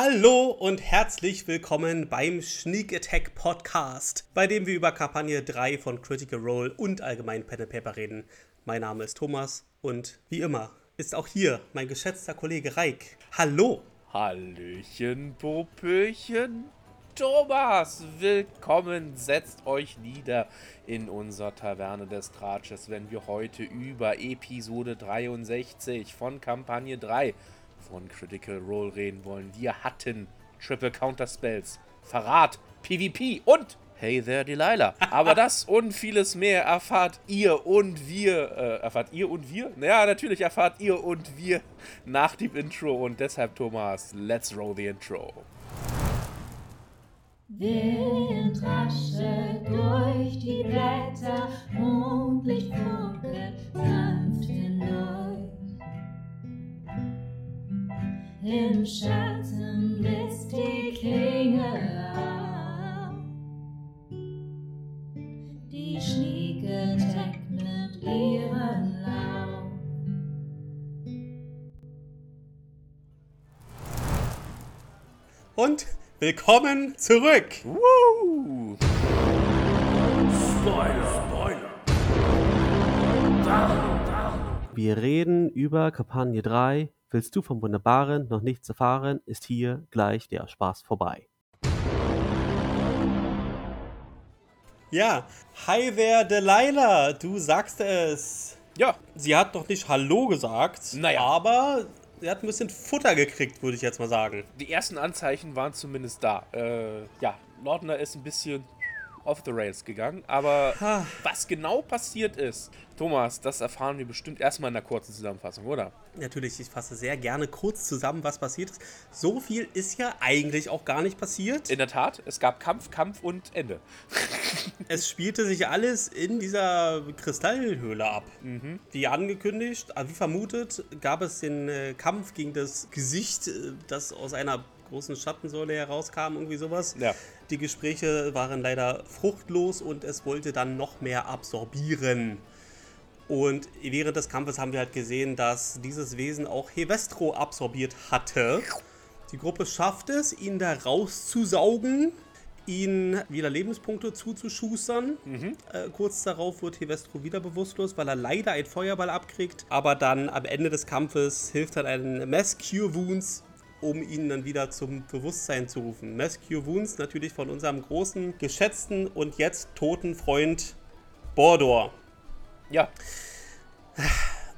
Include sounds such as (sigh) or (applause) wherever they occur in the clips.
Hallo und herzlich willkommen beim Sneak Attack Podcast, bei dem wir über Kampagne 3 von Critical Role und allgemein Pen and Paper reden. Mein Name ist Thomas und wie immer ist auch hier mein geschätzter Kollege Reik. Hallo! Hallöchen, Popöchen. Thomas, willkommen, setzt euch nieder in unserer Taverne des Tratsches, wenn wir heute über Episode 63 von Kampagne 3 von Critical Role reden wollen. Wir hatten Triple Counter Spells, Verrat, PvP und Hey there, Delilah. Aber (laughs) das und vieles mehr erfahrt ihr und wir. Äh, erfahrt ihr und wir? Naja, natürlich erfahrt ihr und wir nach dem Intro. Und deshalb, Thomas, let's roll the intro. Wind raschelt durch die Blätter, Mondlicht funkelt sanft hindurch. Im Schatten blitzt die Klinge auf. Die Schnieke deckt mit ihren Lauf. Und willkommen zurück! Woo! Wir reden über Kampagne 3. Willst du vom Wunderbaren noch nichts erfahren, ist hier gleich der Spaß vorbei. Ja, hi there, Delilah, du sagst es. Ja, Sie hat noch nicht Hallo gesagt, Naja. aber sie hat ein bisschen Futter gekriegt, würde ich jetzt mal sagen. die ersten Anzeichen waren zumindest da. Äh, ja, Lordner ist ein bisschen off the rails gegangen, aber Ha. was genau passiert ist, Thomas, das erfahren wir bestimmt erstmal in einer kurzen Zusammenfassung, oder? Natürlich, ich fasse sehr gerne kurz zusammen, was passiert ist. So viel ist ja eigentlich auch gar nicht passiert. In der Tat, es gab Kampf, Kampf und Ende. (laughs) Es spielte sich alles in dieser Kristallhöhle ab. Wie angekündigt, wie vermutet, gab es den äh, Kampf gegen das Gesicht, äh, das aus einer großen Schattensäule herauskam, irgendwie sowas. Ja. Die Gespräche waren leider fruchtlos und es wollte dann noch mehr absorbieren. Und während des Kampfes haben wir halt gesehen, dass dieses Wesen auch Hevestro absorbiert hatte. Die Gruppe schafft es, ihn da rauszusaugen, ihn wieder Lebenspunkte zuzuschustern. Äh, kurz darauf wird Hevestro wieder bewusstlos, weil er leider einen Feuerball abkriegt. Aber dann am Ende des Kampfes hilft dann ein Mass Cure Wounds, um ihn dann wieder zum Bewusstsein zu rufen. Mass Cure Wounds natürlich von unserem großen, geschätzten und jetzt toten Freund Bordor. Ja,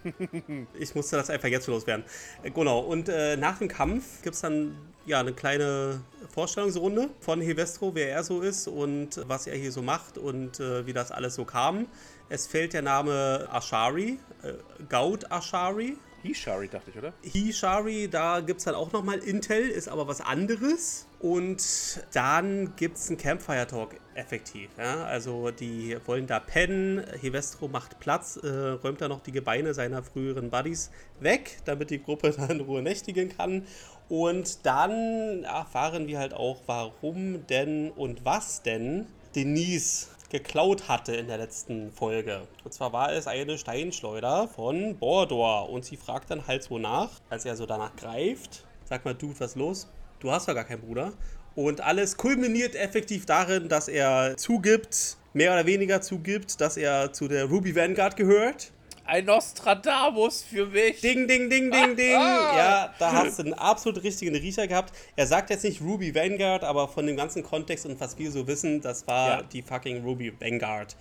(laughs) Ich musste das einfach jetzt loswerden. Äh, Genau, und äh, nach dem Kampf gibt es dann ja eine kleine Vorstellungsrunde von Hevestro, wer er so ist und was er hier so macht und äh, wie das alles so kam. Es fällt der Name Ashari, äh, Gaud Ashari. Hishari dachte ich, oder? Hishari, da gibt es dann auch nochmal Intel, ist aber was anderes. Und dann gibt es einen Campfire Talk effektiv. Ja? Also die wollen da pennen. Hevestro macht Platz, äh, räumt da noch die Gebeine seiner früheren Buddies weg, damit die Gruppe (laughs) dann in Ruhe nächtigen kann. Und dann erfahren wir halt auch, warum denn und was denn Denise geklaut hatte in der letzten Folge. Und zwar war es eine Steinschleuder von Bordor. Und sie fragt dann halt so nach, als er so danach greift. Sag mal, Dude, was los? Du hast doch gar keinen Bruder. Und alles kulminiert effektiv darin, dass er zugibt, mehr oder weniger zugibt, dass er zu der Ruby Vanguard gehört. Ein Nostradamus für mich. Ding, ding, ding, ding, ding. Ah. Ja, da hast du einen absolut richtigen Riecher gehabt. Er sagt jetzt nicht Ruby Vanguard, aber von dem ganzen Kontext und was wir so wissen, das war Ja. die fucking Ruby Vanguard.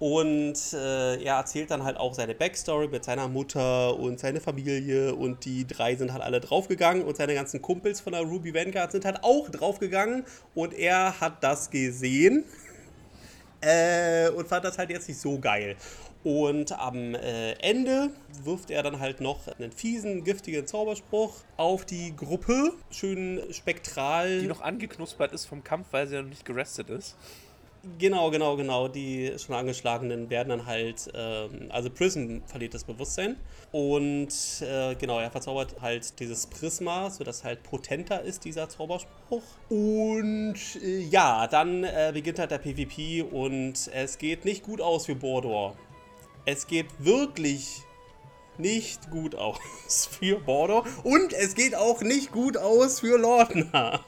Und äh, er erzählt dann halt auch seine Backstory mit seiner Mutter und seine Familie und die drei sind halt alle draufgegangen und seine ganzen Kumpels von der Ruby Vanguard sind halt auch draufgegangen und er hat das gesehen äh, und fand das halt jetzt nicht so geil. Und am äh, Ende wirft er dann halt noch einen fiesen, giftigen Zauberspruch auf die Gruppe. Schön spektral. Die noch angeknuspert ist vom Kampf, weil sie ja noch nicht gerestet ist. Genau, genau, genau. Die schon angeschlagenen werden dann halt, ähm, also Prism verliert das Bewusstsein. Und äh, genau, er verzaubert halt dieses Prisma, sodass halt potenter ist, dieser Zauberspruch. Und äh, ja, dann äh, beginnt halt der PvP und es geht nicht gut aus für Bordor. Es geht wirklich nicht gut aus (laughs) für Border und es geht auch nicht gut aus für Lordner.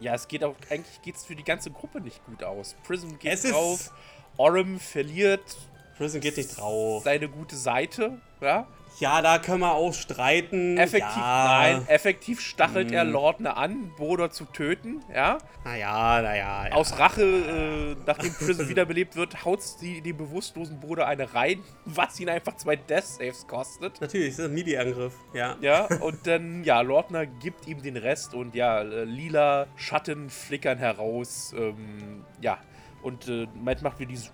Ja, es geht auch, eigentlich geht's für die ganze Gruppe nicht gut aus. Prism geht Es drauf, Orem verliert Prison geht nicht drauf. seine gute Seite, ja. Ja, da können wir auch streiten. Effektiv, ja. nein, effektiv stachelt er Hm. Lordner an, Bodo zu töten, ja. Naja, naja. Ja. Aus Rache, äh, nachdem Prism (laughs) wiederbelebt wird, haut die, die bewusstlosen Bruder eine rein, (laughs) was ihn einfach zwei Death Saves kostet. Natürlich, das ist ein Melee-Angriff. Ja. Ja, und dann, ja, Lordner gibt ihm den Rest und ja, äh, lila Schatten flickern heraus. Ähm, ja, und äh, Matt macht wieder dieses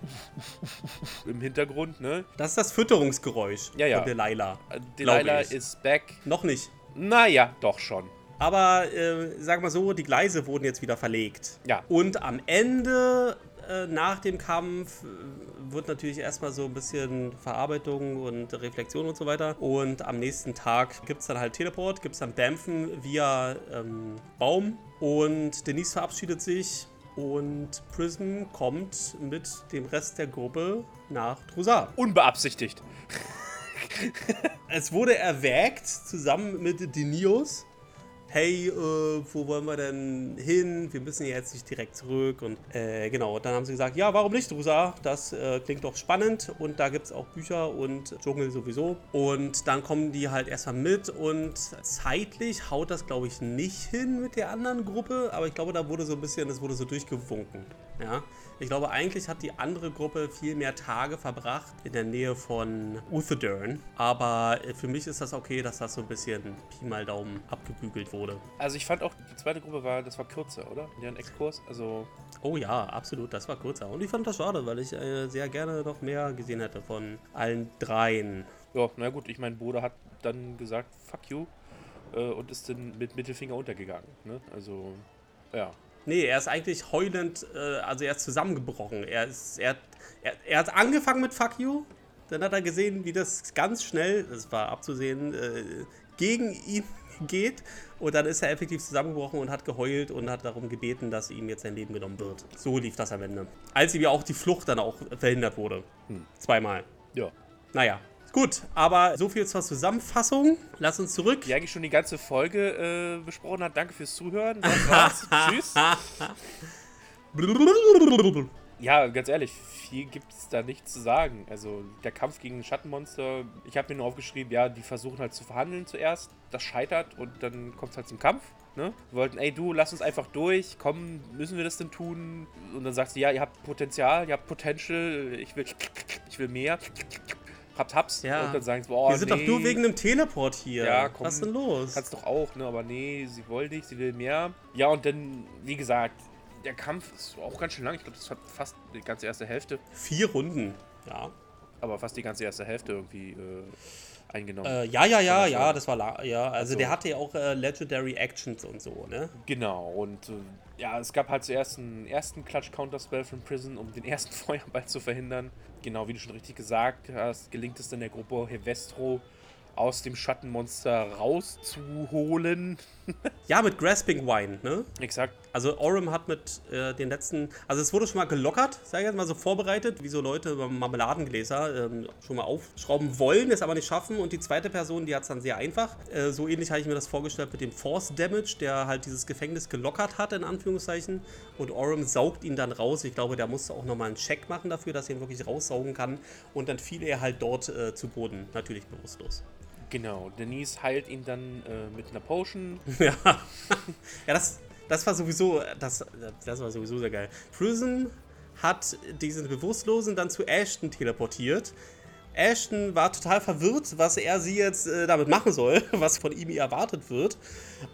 (laughs) im Hintergrund, ne? Das ist das Fütterungsgeräusch Ja, ja. von Delilah. Äh, Delilah ist back. Noch nicht. Naja, doch schon. Aber äh, sag mal so, die Gleise wurden jetzt wieder verlegt. Ja. Und am Ende, äh, nach dem Kampf, äh, wird natürlich erstmal so ein bisschen Verarbeitung und Reflexion und so weiter. Und am nächsten Tag gibt es dann halt Teleport, gibt es dann Dämpfen via ähm, Baum. Und Denise verabschiedet sich und Prism kommt mit dem Rest der Gruppe nach Drusar. Unbeabsichtigt. Es wurde erwägt, zusammen mit Denios, hey, äh, wo wollen wir denn hin? Wir müssen ja jetzt nicht direkt zurück. Und äh, genau, dann haben sie gesagt, ja, warum nicht, Rusa? Das äh, klingt doch spannend. Und da gibt es auch Bücher und Dschungel sowieso. Und dann kommen die halt erstmal mit und zeitlich haut das, glaube ich, nicht hin mit der anderen Gruppe. Aber ich glaube, da wurde so ein bisschen, das wurde so durchgewunken. Ja. Ich glaube, eigentlich hat die andere Gruppe viel mehr Tage verbracht in der Nähe von Uthedurn. Aber äh, für mich ist das okay, dass das so ein bisschen Pi mal Daumen abgebügelt wurde. Also ich fand auch, die zweite Gruppe war, das war kürzer, oder? Deren Exkurs. Also, Oh ja, absolut, das war kurzer. Und ich fand das schade, weil ich äh, sehr gerne noch mehr gesehen hätte von allen dreien. ja, na gut, ich mein Bruder hat dann gesagt, fuck you. Äh, und ist dann mit Mittelfinger untergegangen. Ne? Also, ja. Nee, er ist eigentlich heulend, äh, also er ist zusammengebrochen. Er, ist, er, hat- er, er hat angefangen mit Fuck You, dann hat er gesehen, wie das ganz schnell, das war abzusehen, äh, gegen ihn (laughs) geht. Und dann ist er effektiv zusammengebrochen und hat geheult und hat darum gebeten, dass ihm jetzt sein Leben genommen wird. So lief das am Ende. Als ihm ja auch die Flucht dann auch verhindert wurde. Zweimal. Ja. Naja, gut. Aber so viel zur Zusammenfassung. Lass uns zurück. Die eigentlich schon die ganze Folge äh, besprochen hat. Danke fürs Zuhören. (laughs) Tschüss. (laughs) Ja, ganz ehrlich, viel gibt es da nicht zu sagen. Also der Kampf gegen Schattenmonster, ich habe mir nur aufgeschrieben, ja, die versuchen halt zu verhandeln zuerst, das scheitert und dann kommt es halt zum Kampf. Ne? Wir wollten, ey du, lass uns einfach durch, komm, müssen wir das denn tun? Und dann sagst du, ja, ihr habt Potenzial, ihr habt Potential, ich will, ich will mehr. Habt, hab's. Ja. Und dann sagen sie, boah, Wir sind doch nee. nur wegen einem Teleport hier. Ja, komm. Was ist denn los? Kannst doch auch, ne? Aber nee, sie wollen nicht, sie will mehr. Ja, und dann, wie gesagt, der Kampf ist auch ganz schön lang. Ich glaube, das hat fast die ganze erste Hälfte, Vier Runden. Ja. aber fast die ganze erste Hälfte irgendwie äh, eingenommen. Äh, ja, ja, ja, der ja, das war ja. Also, Also- der hatte ja auch äh, Legendary Actions und so, ne? Genau, und äh, ja, es gab halt zuerst einen ersten Clutch-Counter-Spell von Prison, um den ersten (laughs) Feuerball zu verhindern. Genau, wie du schon richtig gesagt hast, gelingt es dann der Gruppe Hevestro aus dem Schattenmonster rauszuholen. (laughs) Ja, mit Grasping Wine, ne? Exakt. Also Orem hat mit äh, den letzten, also es wurde schon mal gelockert, sag ich jetzt mal so vorbereitet, wie so Leute Marmeladengläser ähm, schon mal aufschrauben wollen, es aber nicht schaffen. Und die zweite Person, die hat es dann sehr einfach. Äh, so ähnlich habe ich mir das vorgestellt mit dem Force Damage, der halt dieses Gefängnis gelockert hat, in Anführungszeichen. Und Orem saugt ihn dann raus. Ich glaube, der musste auch nochmal einen Check machen dafür, dass er ihn wirklich raussaugen kann. Und dann fiel er halt dort äh, zu Boden, natürlich bewusstlos. Genau, Denise heilt ihn dann äh, mit einer Potion. (laughs) Ja, ja das, das war sowieso, das, das war sowieso sehr geil. Prison hat diesen Bewusstlosen dann zu Ashton teleportiert. Ashton war total verwirrt, was er sie jetzt äh, damit machen soll, (laughs) was von ihm erwartet wird.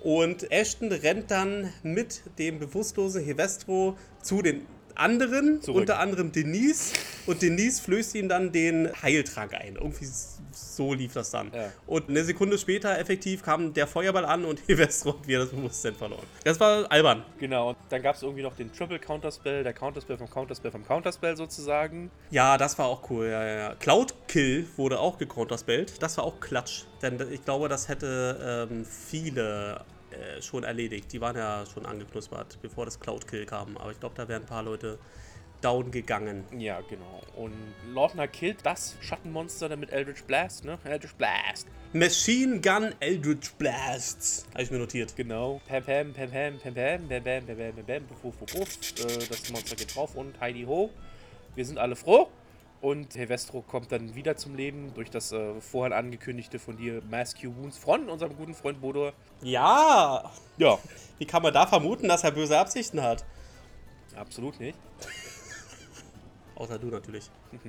Und Ashton rennt dann mit dem bewusstlosen Hevestro zu den anderen, Zurück. unter anderem Denise. Und Denise flößt ihm dann den Heiltrank ein. Irgendwie so lief das dann. Ja. Und eine Sekunde später effektiv kam der Feuerball an und (laughs) Hevestro hat wieder das Bewusstsein verloren. Das war albern. Genau, und dann gab es irgendwie noch den Triple Counterspell, der Counterspell vom Counterspell vom Counterspell sozusagen. Ja, das war auch cool. Ja, ja, ja. Cloud Kill wurde auch gecounterspellt. Das war auch Klatsch. Denn ich glaube, das hätte ähm, viele äh, schon erledigt. Die waren ja schon angeknuspert, bevor das Cloud Kill kam. Aber ich glaube, da wären ein paar Leute down gegangen. Ja, genau. Und Lautner killt das Schattenmonster dann mit Eldritch Blast, ne? Eldritch Blast. Machine Gun Eldritch Blasts. Habe ich mir notiert. Genau. Pam, pam, pam, pam, pam, pam, pam, pam, pam, pam, pam, pam. Äh, Das Monster geht drauf und Heidi ho. Wir sind alle froh. Und Hevestro kommt dann wieder zum Leben durch das äh, vorhin angekündigte von dir Mass Q Wounds von unserem guten Freund Bodor. Ja, Ja, (laughs) wie kann man da vermuten, dass er böse Absichten hat? absolut nicht. (laughs) Außer du natürlich. (laughs)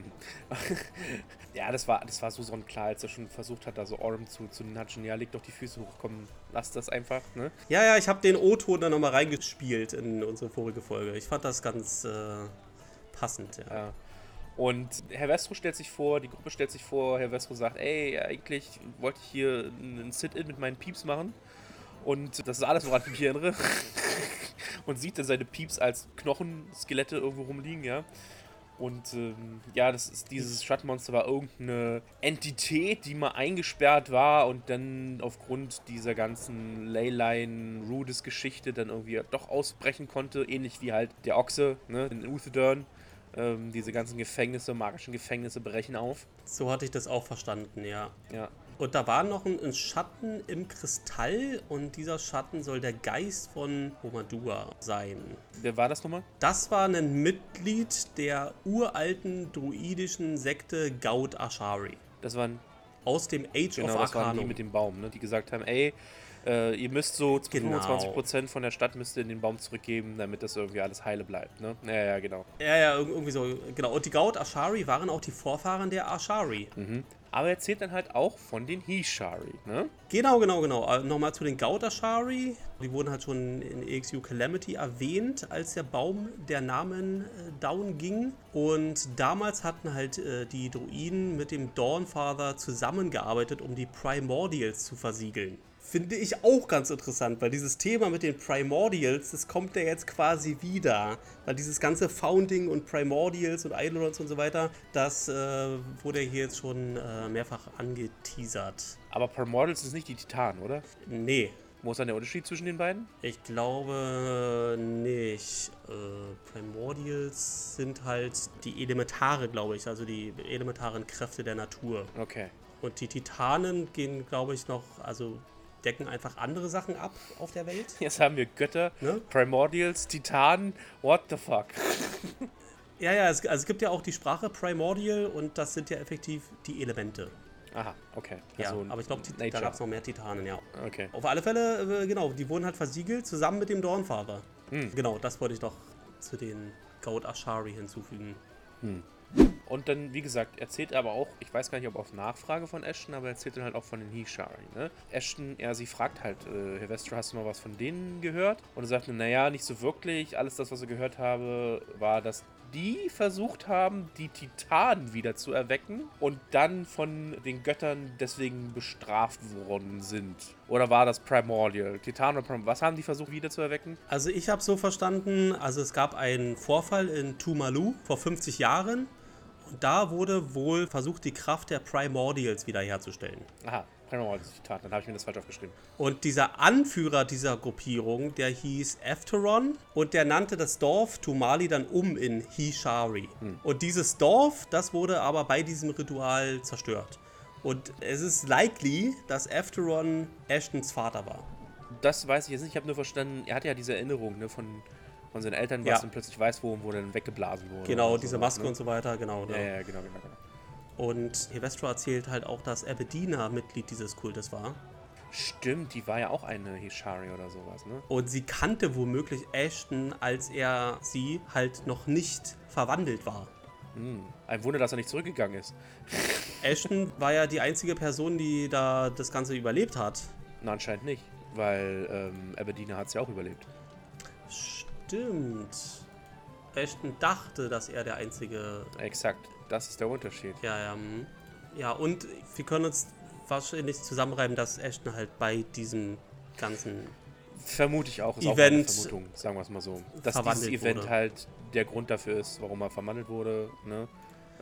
Ja, das war, das war so sonnenklar, als er schon versucht hat, da so Orm zu, zu natschen. Ja, leg doch die Füße hoch, komm, lass das einfach, ne? Ja, ja, ich habe den O-Ton dann nochmal reingespielt in unsere vorige Folge. Ich fand das ganz äh, passend, ja. Ja. Und Herr Westro stellt sich vor, die Gruppe stellt sich vor, Herr Westro sagt, ey, eigentlich wollte ich hier einen Sit-In mit meinen Pieps machen. Und das ist alles, woran ich mich erinnere. (laughs) Und sieht dann seine Pieps als Knochenskelette irgendwo rumliegen, ja. Und ähm, ja, das ist dieses Schattenmonster war irgendeine Entität, die mal eingesperrt war und dann aufgrund dieser ganzen Leyline-Rudes-Geschichte dann irgendwie doch ausbrechen konnte, ähnlich wie halt der Ochse, ne, in Uthedern. Ähm, diese ganzen Gefängnisse, magischen Gefängnisse brechen auf. So hatte ich das auch verstanden, ja. Ja. Und da war noch ein, Schatten im Kristall und dieser Schatten soll der Geist von Homadua sein. Wer war das nochmal? Das war ein Mitglied der uralten druidischen Sekte Gaud Ashari. Das waren, Aus dem Age genau, of das waren die Arcanum. mit dem Baum, ne? Die gesagt haben, ey, äh, ihr müsst so Genau. 25% von der Stadt müsst ihr in den Baum zurückgeben, damit das irgendwie alles heile bleibt, ne? Ja, ja, genau. Ja, ja, irg- irgendwie so. Genau. Und die Gaud Ashari waren auch die Vorfahren der Ashari. Mhm. Aber er erzählt dann halt auch von den Hishari, ne? Genau, genau, genau. Äh, Nochmal zu den Gaud Ashari. Die wurden halt schon in EXU Calamity erwähnt, als der Baum der Namen äh, down ging. Und damals hatten halt äh, die Druiden mit dem Dawnfather zusammengearbeitet, um die Primordials zu versiegeln. Finde ich auch ganz interessant, weil dieses Thema mit den Primordials, das kommt ja jetzt quasi wieder. Weil dieses ganze Founding und Primordials und Eidolons und so weiter, das äh, wurde hier jetzt schon äh, mehrfach angeteasert. Aber Primordials ist nicht die Titanen, oder? Nee, Wo ist dann der Unterschied zwischen den beiden? ich glaube nicht. Äh, Primordials sind halt die Elementare, glaube ich, also die elementaren Kräfte der Natur. Okay. Und die Titanen gehen, glaube ich, noch, also decken einfach andere Sachen ab auf der Welt. Jetzt haben wir Götter, Ne? Primordials, Titanen, what the fuck? Ja, ja, es, also es gibt ja auch die Sprache Primordial und das sind ja effektiv die Elemente. Aha, okay. Ja, Also aber ich glaube, da gab es noch mehr Titanen, ja. Okay. Auf alle Fälle, äh, genau, die wurden halt versiegelt zusammen mit dem Dawnfather. Hm. Genau, das wollte ich doch zu den Gaud Ashari hinzufügen. Und dann, wie gesagt, erzählt er aber auch, ich weiß gar nicht, ob auf Nachfrage von Ashton, aber er erzählt dann halt auch von den Hishari, ne? Ashton, ja, sie fragt halt, äh, Herr hast du mal was von denen gehört? Und er sagt, naja, nicht so wirklich. Alles das, was ich gehört habe, war, dass die versucht haben, die Titanen wieder zu erwecken und dann von den Göttern deswegen bestraft worden sind. Oder war das Primordial? Titan oder Primordial? Was haben die versucht wieder zu erwecken? Also ich habe so verstanden, also es gab einen Vorfall in Tumalu vor 50 Jahren da wurde wohl versucht, die Kraft der Primordials wiederherzustellen. Aha, Primordial Titan, dann habe ich mir das falsch aufgeschrieben. Und dieser Anführer dieser Gruppierung, der hieß Efteron und der nannte das Dorf Tumali dann um in Hishari. Und dieses Dorf, das wurde aber bei diesem Ritual zerstört. Und es ist likely, dass Efteron Ashtons Vater war. Das weiß ich jetzt nicht. Ich habe nur verstanden, er hat ja diese Erinnerung ne, von, von seinen Eltern, was Ja. dann plötzlich weiß, wo, wo dann weggeblasen wurde. Genau, diese sowas, Maske ne? und so weiter, genau. Ja, ne? ja, genau, genau, genau. Und Hevestra erzählt halt auch, dass Abedina Mitglied dieses Kultes war. Stimmt, die war ja auch eine Hishari oder sowas, ne? Und sie kannte womöglich Ashton, als er sie halt noch nicht verwandelt war. Hm. Ein Wunder, dass er nicht zurückgegangen ist. (laughs) Ashton war ja die einzige Person, die da das Ganze überlebt hat. Na, anscheinend nicht, weil ähm, Aberdeen hat es ja auch überlebt. Stimmt. Ashton dachte, dass er der einzige. Exakt, das ist der Unterschied. Ja, ja. hm. Ja, und wir können uns wahrscheinlich zusammenreiben, dass Ashton halt bei diesem ganzen. Vermute ich auch, ist auch Event meine Vermutung, sagen wir es mal so. Dass dieses Event wurde. halt der Grund dafür ist, warum er verwandelt wurde, ne?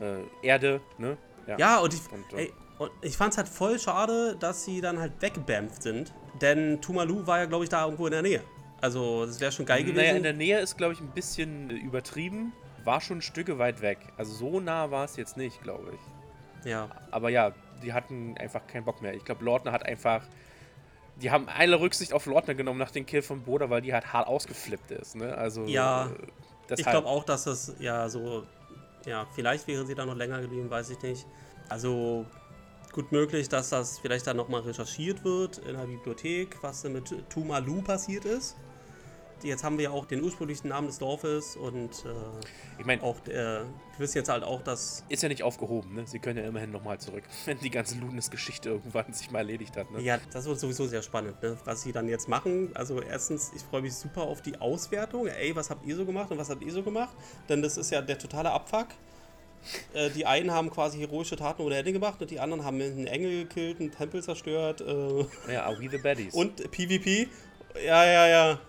Äh, Erde, ne? Ja, und ich, Und, äh, ey, und ich fand's halt voll schade, dass sie dann halt weggebämpft sind. Denn Tumalu war ja, glaube ich, da irgendwo in der Nähe. Also, das wäre schon geil gewesen. Naja, in der Nähe ist, glaube ich, ein bisschen äh, übertrieben. war schon Stücke weit weg. Also so nah war es jetzt nicht, glaube ich. Ja. Aber ja, die hatten einfach keinen Bock mehr. Ich glaube, Lordner hat einfach. Die haben alle Rücksicht auf Lordner genommen nach dem Kill von Boda, weil die halt hart ausgeflippt ist. Ne? Also, Ja, äh, Ich glaube auch, dass das ja so, ja, vielleicht wäre sie da noch länger geblieben, weiß ich nicht. Also gut möglich, dass das vielleicht dann nochmal recherchiert wird in der Bibliothek, was denn mit Tumalu passiert ist. Jetzt haben wir ja auch den ursprünglichen Namen des Dorfes und äh, Ich meine, auch, äh, wir wissen jetzt halt auch, dass ist ja nicht aufgehoben, ne? Sie können ja immerhin nochmal zurück, (laughs) wenn die ganze Lunes-Geschichte irgendwann (laughs) sich mal erledigt hat, ne? Ja, das wird sowieso sehr spannend, ne? was sie dann jetzt machen. Also erstens, ich freue mich super auf die Auswertung. Ey, was habt ihr so gemacht und was habt ihr so gemacht? Denn das ist ja der totale Abfuck. (laughs) Äh, die einen haben quasi heroische Taten ohne Ende gemacht und die anderen haben einen Engel gekillt, einen Tempel zerstört äh, Ja, are we the baddies? und PvP. Ja, ja, ja.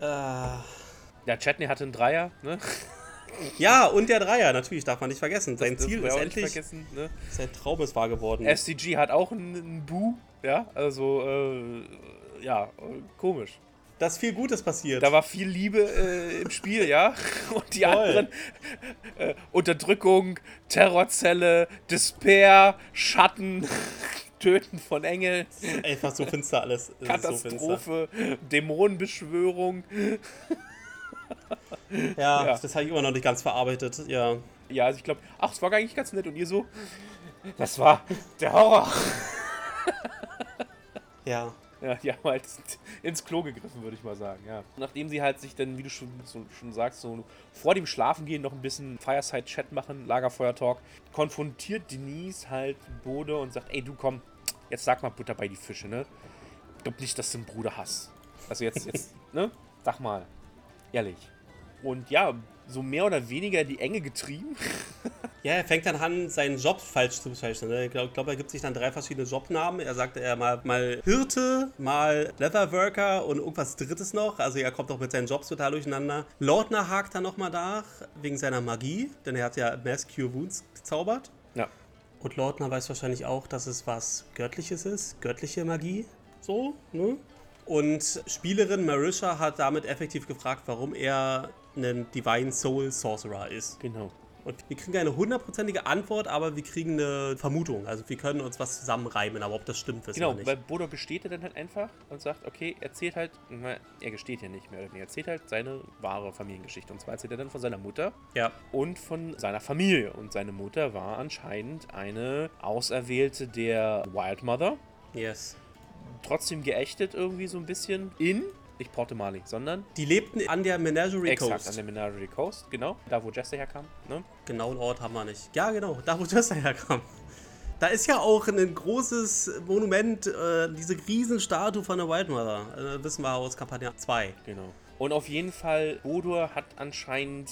Äh, ja, Chatney hatte einen Dreier, ne? ja, und der Dreier, natürlich, darf man nicht vergessen. Sein Das Ziel ist endlich, vergessen, ne? sein Traum ist wahr geworden. SCG hat auch einen, einen Bu, ja? Also, äh, ja, komisch. Da ist viel Gutes passiert. Da war viel Liebe äh, im Spiel, ja. (laughs) Und die Voll. anderen äh, Unterdrückung, Terrorzelle, Despair, Schatten, Töten von Engeln, Einfach so finster alles. Es ist so finster. Katastrophe, Dämonenbeschwörung. (laughs) Ja, Ja. das habe ich immer noch nicht ganz verarbeitet. Ja. Ja, also ich glaube, ach, es war eigentlich ganz nett. Und ihr so, das war der Horror. (laughs) Ja. Ja, die haben halt ins Klo gegriffen, würde ich mal sagen, ja. Nachdem sie halt sich dann, wie du schon, so, schon sagst, so vor dem Schlafengehen noch ein bisschen Fireside-Chat machen, Lagerfeuer-Talk, konfrontiert Denise halt Bode und sagt, ey, du komm, jetzt sag mal Butter bei die Fische, ne? Ich glaub nicht, dass du einen Bruder hast. Also jetzt, jetzt, (laughs) ne? Sag mal. Ehrlich. Und ja, so mehr oder weniger die Enge getrieben. Ja, er fängt dann an, seinen Job falsch zu bezeichnen. ne? Ich glaube, glaub, er gibt sich dann drei verschiedene Jobnamen. Er sagt er mal, mal Hirte, mal Leatherworker und irgendwas Drittes noch. Also er kommt auch mit seinen Jobs total durcheinander. Lordner hakt dann nochmal nach, wegen seiner Magie, denn er hat ja Mass Cure Wounds gezaubert. Ja. Und Lordner weiß wahrscheinlich auch, dass es was Göttliches ist, göttliche Magie. So, ne? Und Spielerin Marisha hat damit effektiv gefragt, warum er ein Divine Soul Sorcerer ist. Genau. Und wir kriegen keine hundertprozentige Antwort, aber wir kriegen eine Vermutung. Also wir können uns was zusammenreimen, aber ob das stimmt, wissen Genau, wir nicht. weil Bodo gesteht er dann halt einfach und sagt, okay, erzählt halt, er gesteht ja nicht mehr, er erzählt halt seine wahre Familiengeschichte. Und zwar erzählt er dann von seiner Mutter ja, und von seiner Familie. Und seine Mutter war anscheinend eine Auserwählte der Wild Mother, yes. trotzdem geächtet irgendwie so ein bisschen in, nicht Porte Mali, sondern Die lebten an der Menagerie exakt Coast. an der Menagerie Coast, genau, da wo Jesse herkam. Ne? Genauen Ort haben wir nicht. Ja, genau, da wo Jester herkam. Da ist ja auch ein großes Monument, äh, diese Riesenstatue von der Wildmother. Äh, wissen wir aus Kampagne 2. Genau. Und auf jeden Fall, Bodur hat anscheinend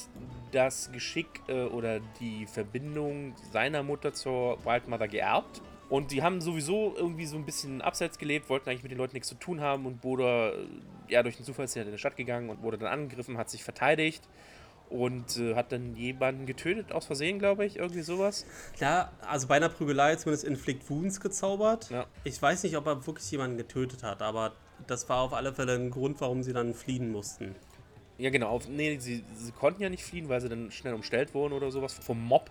das Geschick äh, oder die Verbindung seiner Mutter zur Wildmother geerbt. Und die haben sowieso irgendwie so ein bisschen abseits gelebt, wollten eigentlich mit den Leuten nichts zu tun haben. Und Bodur, äh, ja, durch den Zufall ist er in die Stadt gegangen und wurde dann angegriffen, hat sich verteidigt und äh, hat dann jemanden getötet, aus Versehen, glaube ich, irgendwie sowas. Ja, also bei einer Prügelei zumindest Inflict Wounds gezaubert. Ja. Ich weiß nicht, ob er wirklich jemanden getötet hat, aber das war auf alle Fälle ein Grund, warum sie dann fliehen mussten. Ja, genau. Auf, nee, sie, sie konnten ja nicht fliehen, weil sie dann schnell umstellt wurden oder sowas vom Mob.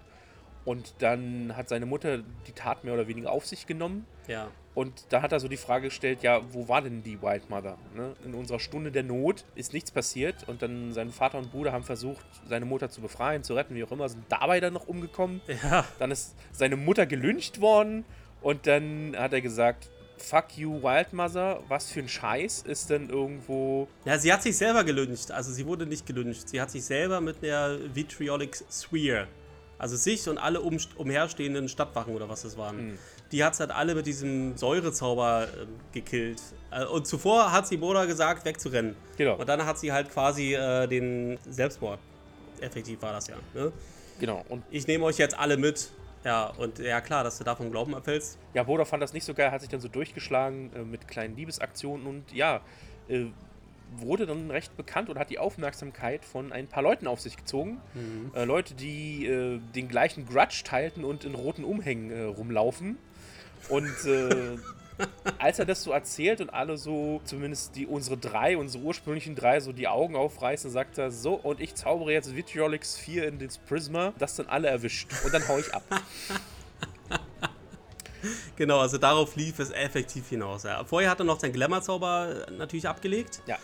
Und dann hat seine Mutter die Tat mehr oder weniger auf sich genommen. Ja. Und da hat er so die Frage gestellt, ja, wo war denn die Wild Mother? Ne? In unserer Stunde der Not ist nichts passiert und dann sein Vater und Bruder haben versucht, seine Mutter zu befreien, zu retten, wie auch immer, sind dabei dann noch umgekommen. Ja. Dann ist seine Mutter gelyncht worden und dann hat er gesagt, fuck you Wild Mother, was für ein Scheiß ist denn irgendwo... Ja, sie hat sich selber gelyncht. Also sie wurde nicht gelyncht. Sie hat sich selber mit der Vitriolic Sphere, also sich und alle um, umherstehenden Stadtwachen oder was das waren, die hat es halt alle mit diesem Säurezauber ähm, gekillt. Äh, und zuvor hat sie Boda gesagt, wegzurennen. Genau. Und dann hat sie halt quasi äh, den Selbstmord. Effektiv war das ja. Ne? Genau, und Ich nehme euch jetzt alle mit. Ja, und ja klar, dass du davon Glauben abfällst. Ja, Boda fand das nicht so geil, hat sich dann so durchgeschlagen äh, mit kleinen Liebesaktionen und ja, äh, wurde dann recht bekannt und hat die Aufmerksamkeit von ein paar Leuten auf sich gezogen. Äh, Leute, die äh, den gleichen Grudge teilten und in roten Umhängen äh, rumlaufen. Und äh, (laughs) als er das so erzählt und alle so, zumindest die unsere drei, unsere ursprünglichen drei, so die Augen aufreißen, sagt er so, und ich zaubere jetzt Vitriolix 4 in das Prisma, das dann alle erwischt. Und dann hau ich ab. (laughs) Genau, also darauf lief es effektiv hinaus. Ja. Vorher hat er noch seinen Glamour-Zauber natürlich abgelegt. Ja.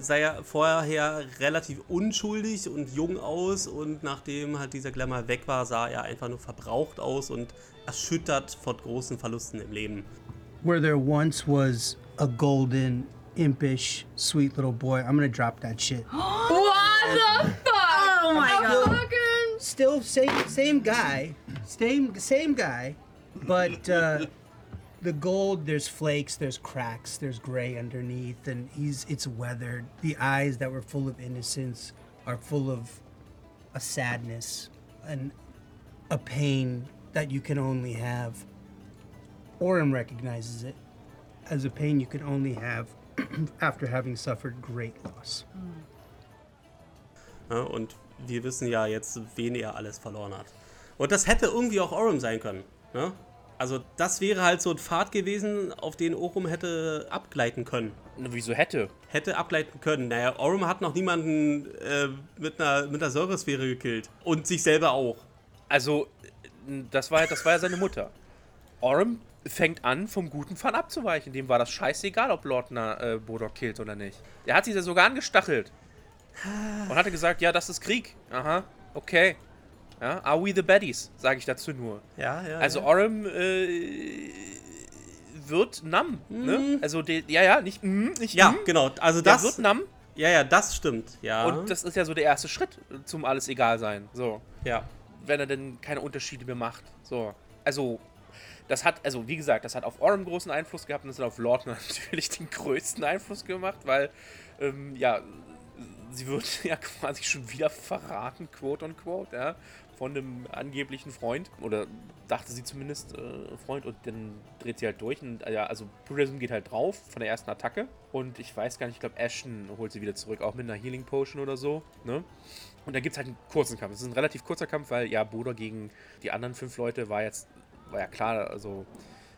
Sah ja vorher relativ unschuldig und jung aus und nachdem halt dieser Glamour weg war, sah er einfach nur verbraucht aus und erschüttert von großen Verlusten im Leben. Where there once was a golden, impish, sweet little boy. I'm gonna drop that shit. (gasps) What the fuck? Oh my God. fucking- Still same same guy, same same guy, but uh, the gold there's flakes, there's cracks, there's gray underneath, and he's it's weathered. The eyes that were full of innocence are full of a sadness and a pain that you can only have. Orim recognizes it as a pain you can only have (clears throat) after having suffered great loss. Ja, und wir wissen ja jetzt, wen er alles verloren hat. Und das hätte irgendwie auch Orem sein können. Ne? Also das wäre halt so ein Pfad gewesen, auf den Orum hätte abgleiten können. Wieso hätte? Hätte abgleiten können. Naja, Orem hat noch niemanden äh, mit, einer, mit einer Säuresphäre gekillt. Und sich selber auch. Also, das war, das war ja seine Mutter. Orm fängt an, vom guten Pfad abzuweichen. Dem war das scheißegal, ob Lordner äh, Bodok killt oder nicht. Der hat sich ja sogar angestachelt. Und hatte gesagt, ja, das ist Krieg. Aha, okay. Ja, are we the baddies, sage ich dazu nur. Ja, ja. Also ja. Orem äh, wird Nam, ne? Also, der, ja, ja, nicht, mm, nicht Ja, mm, genau. Also das. wird Nam. Ja, ja, das stimmt. Ja. Und das ist ja so der erste Schritt zum alles egal sein. So ja. wenn er denn keine Unterschiede mehr macht. So. Also, das hat, also wie gesagt, das hat auf Orem großen Einfluss gehabt und das hat auf Lordner (laughs) natürlich den größten Einfluss gemacht, weil, ähm, ja, sie wird (laughs) ja quasi schon wieder verraten, quote on quote, ja, von einem angeblichen Freund. Oder dachte sie zumindest, äh, Freund, und dann dreht sie halt durch. Und äh, ja, also Buddhism geht halt drauf von der ersten Attacke. Und ich weiß gar nicht, ich glaube, Ashton holt sie wieder zurück, auch mit einer Healing Potion oder so, ne? Und dann gibt es halt einen kurzen Kampf. Es ist ein relativ kurzer Kampf, weil ja, Boda gegen die anderen fünf Leute war jetzt, war ja klar, also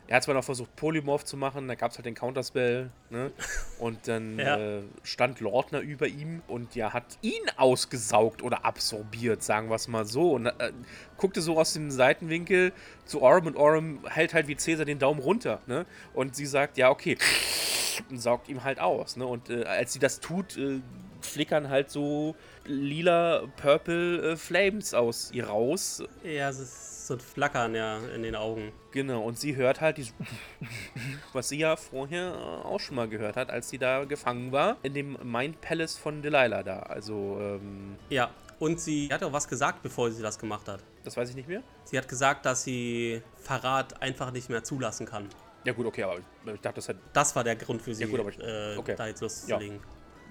er hat zwar noch versucht, Polymorph zu machen, da gab es halt den Counterspell, ne? Und dann (laughs) Ja. äh, stand Lordner über ihm und ja, hat ihn ausgesaugt oder absorbiert, sagen wir es mal so. Und äh, guckte so aus dem Seitenwinkel zu Orm und Orm hält halt wie Cäsar den Daumen runter, ne? Und sie sagt, ja, okay, (laughs) und saugt ihm halt aus, ne? Und äh, als sie das tut, äh, flickern halt so lila Purple äh, Flames aus ihr raus. Ja, es ist so ein Flackern ja in den Augen. Genau, und sie hört halt dieses, (laughs) was sie ja vorher äh, auch schon mal gehört hat, als sie da gefangen war, in dem Mind Palace von Delilah da. Also, ähm, Ja. Und sie hat auch was gesagt, bevor sie das gemacht hat. das weiß ich nicht mehr. Sie hat gesagt, dass sie Verrat einfach nicht mehr zulassen kann. Ja gut, okay, aber ich dachte, das, hat, Das war der Grund für sie, Ja, gut, aber ich- äh, okay. da jetzt loszulegen.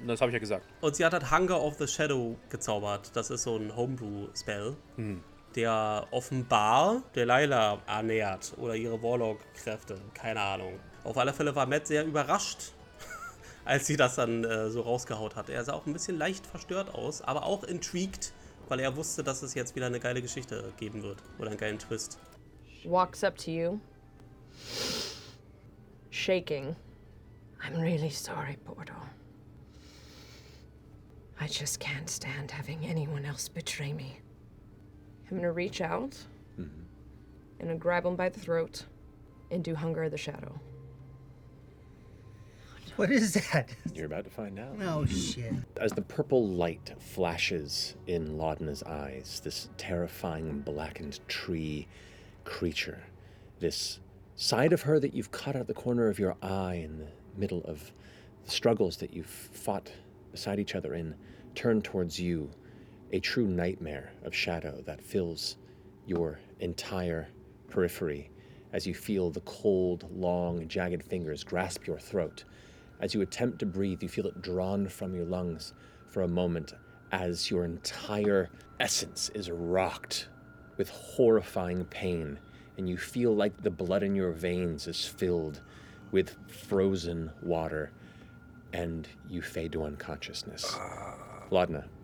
das habe ich ja gesagt. Und sie hat halt Hunger of the Shadow gezaubert. Das ist so ein Homebrew-Spell, Hm. Der offenbar Delilah ernährt oder ihre Warlock-Kräfte. Keine Ahnung. Auf alle Fälle war Matt sehr überrascht, (laughs) als sie das dann äh, so rausgehaut hat. Er sah auch ein bisschen leicht verstört aus, aber auch intrigued, weil er wusste, dass es jetzt wieder eine geile Geschichte geben wird. Oder einen geilen Twist. Walks up to you, shaking. I'm really sorry, Porto. I just can't stand having anyone else betray me. I'm gonna reach out mm-hmm. and gonna grab him by the throat and do Hunger of the Shadow. What is that? You're about to find out. Oh shit. As the purple light flashes in Laudna's eyes, this terrifying blackened tree creature, this side of her that you've caught out of the corner of your eye in the middle of the struggles that you've fought beside each other in, turn towards you, a true nightmare of shadow that fills your entire periphery as you feel the cold, long, jagged fingers grasp your throat. As you attempt to breathe, you feel it drawn from your lungs for a moment as your entire essence is rocked with horrifying pain, and you feel like the blood in your veins is filled with frozen water, and you fade to unconsciousness. Ah. Laudna, Thank you.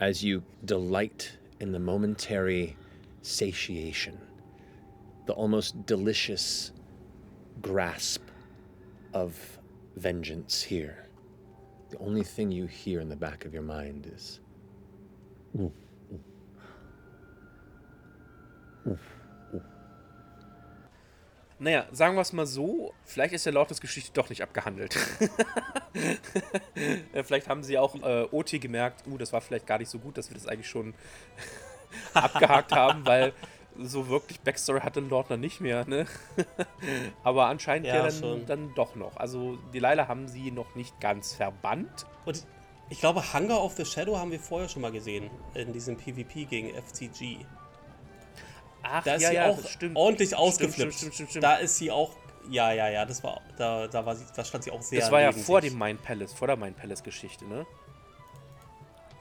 As you delight in the momentary satiation, the almost delicious grasp of vengeance here. The only thing you hear in the back of your mind is Naja, sagen wir es mal so, vielleicht ist der Lordes Geschichte doch nicht abgehandelt. (laughs) Vielleicht haben sie auch äh, OT gemerkt, uh, das war vielleicht gar nicht so gut, dass wir das eigentlich schon (laughs) abgehakt haben, weil so wirklich Backstory hatte Lordner nicht mehr, ne? (laughs) Aber anscheinend ja, Ja, dann, dann doch noch. Also die Leila haben sie noch nicht ganz verbannt. Und ich glaube, Hunger of the Shadow haben wir vorher schon mal gesehen. In diesem PvP gegen FCG. Ach, Da ist ja, sie ja, auch ordentlich ausgeflippt. Stimmt, stimmt, stimmt, stimmt. Da ist sie auch. Ja, ja, ja, das war. Da, da, war sie, da stand sie auch sehr. das war ja vor sich. dem Mind Palace, vor der Mind Palace Geschichte, ne?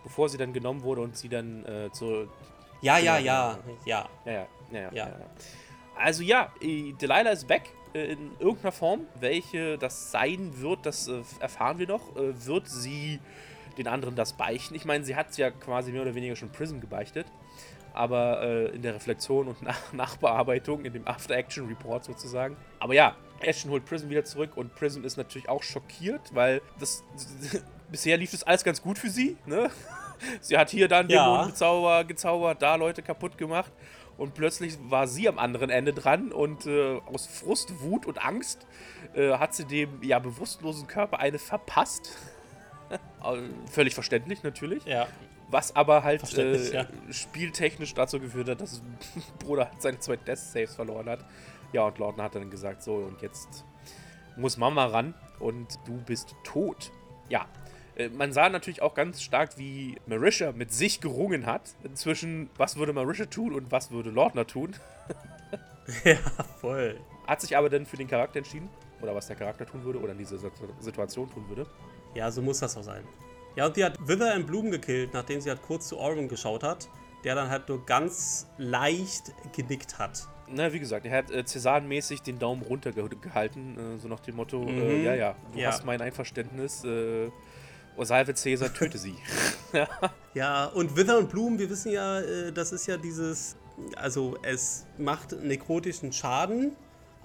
Bevor sie dann genommen wurde und sie dann äh, zur Ja, ja, ja, ja. Ja, ja, ja, ja. Ja. Also ja, äh, Delilah ist back äh, in irgendeiner Form. Welche das sein wird, das äh, erfahren wir noch. Äh, Wird sie den anderen das beichten? Ich meine, sie hat es ja quasi mehr oder weniger schon Prism gebeichtet. Aber äh, in der Reflexion und Nach (laughs) Nachbearbeitung, in dem After-Action-Report sozusagen. Aber ja, Ashton holt Prism wieder zurück und Prism ist natürlich auch schockiert, weil das (laughs) bisher lief das alles ganz gut für sie. Ne? (laughs) Sie hat hier dann Ja. Dämonen gezauber, gezaubert, da Leute kaputt gemacht. Und plötzlich war sie am anderen Ende dran und äh, aus Frust, Wut und Angst äh, hat sie dem ja bewusstlosen Körper eine verpasst. Äh, Völlig verständlich natürlich. Ja. Was aber halt äh, ja. spieltechnisch dazu geführt hat, dass (laughs) Bruder halt seine zwei Death Saves verloren hat. Ja, und Lordner hat dann gesagt, so, und jetzt muss Mama ran und du bist tot. Ja, äh, man sah natürlich auch ganz stark, wie Marisha mit sich gerungen hat, zwischen was würde Marisha tun und was würde Lordner tun. (laughs) Ja, voll. Hat sich aber dann für den Charakter entschieden, oder was der Charakter tun würde, oder in dieser Situ- Situation tun würde. Ja, so muss das auch sein. Ja, und die hat Wither in Blumen gekillt, nachdem sie halt kurz zu Orwin geschaut hat, der dann halt nur ganz leicht genickt hat. Na, wie gesagt, er hat äh, Cäsar-mäßig den Daumen runtergehalten, äh, so nach dem Motto, äh, Mhm. ja, ja, du Ja. hast mein Einverständnis, äh, o salve Cäsar, töte sie. (laughs) Ja, und Wither und Blumen, wir wissen ja, äh, das ist ja dieses, also es macht nekrotischen Schaden,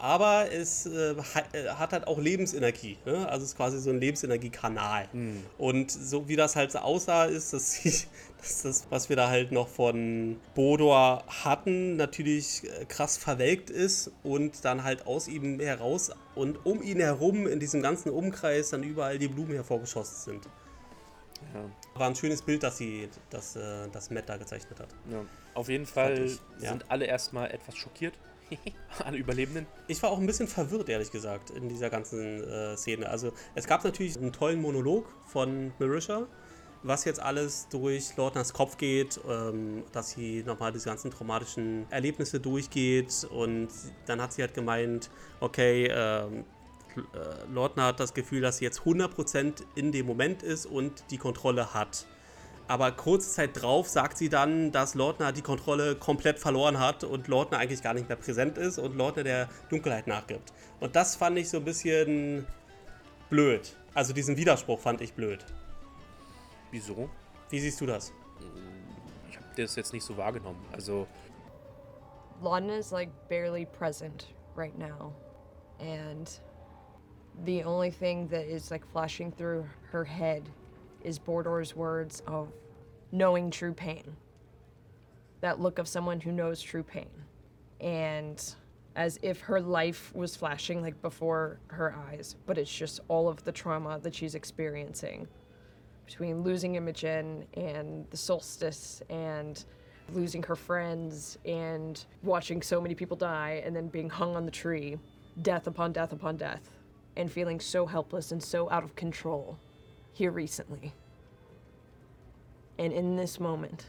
aber es äh, äh, hat halt auch Lebensenergie. Ne? Also es ist quasi so ein Lebensenergiekanal. Und so wie das halt so aussah, ist, dass, (laughs) sie, dass das, was wir da halt noch von Bodor hatten, natürlich äh, krass verwelkt ist und dann halt aus ihm heraus und um ihn herum in diesem ganzen Umkreis dann überall die Blumen hervorgeschossen sind. Ja. War ein schönes Bild, das sie, das, äh, das Matt da gezeichnet hat. Ja. Auf jeden Fall ich, ja. sind alle erstmal etwas schockiert. (laughs) alle Überlebenden. Ich war auch ein bisschen verwirrt, ehrlich gesagt, in dieser ganzen äh, Szene. Also es gab natürlich einen tollen Monolog von Marisha, was jetzt alles durch Lordners Kopf geht, ähm, dass sie nochmal diese ganzen traumatischen Erlebnisse durchgeht und dann hat sie halt gemeint, okay, ähm, äh, Lordner hat das Gefühl, dass sie jetzt 100% in dem Moment ist und die Kontrolle hat. Aber kurze Zeit drauf sagt sie dann, dass Lordner die Kontrolle komplett verloren hat und Lordner eigentlich gar nicht mehr präsent ist und Lordner der Dunkelheit nachgibt. Und das fand ich so ein bisschen blöd. Also diesen Widerspruch fand ich blöd. Wieso? Wie siehst du das? Ich habe das jetzt nicht so wahrgenommen. Also, Laudna is like barely present right now. And the only thing that is like flashing through her head is Bordor's words of knowing true pain. That look of someone who knows true pain. And as if her life was flashing like before her eyes, but it's just all of the trauma that she's experiencing between losing Imogen and the solstice and losing her friends and watching so many people die and then being hung on the tree, death upon death upon death, and feeling so helpless and so out of control here recently. And in this moment,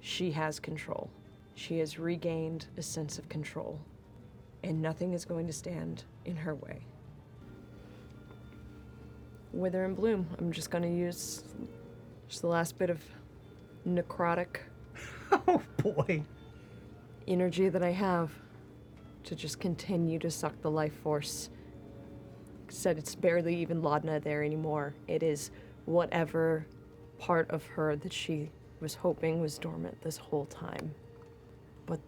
she has control. She has regained a sense of control, and nothing is going to stand in her way. Wither and bloom. I'm just gonna use just the last bit of necrotic (laughs) Oh boy. energy that I have to just continue to suck the life force. Said it's barely even Laudna there anymore. It is whatever part of her that she was hoping was dormant this whole time. But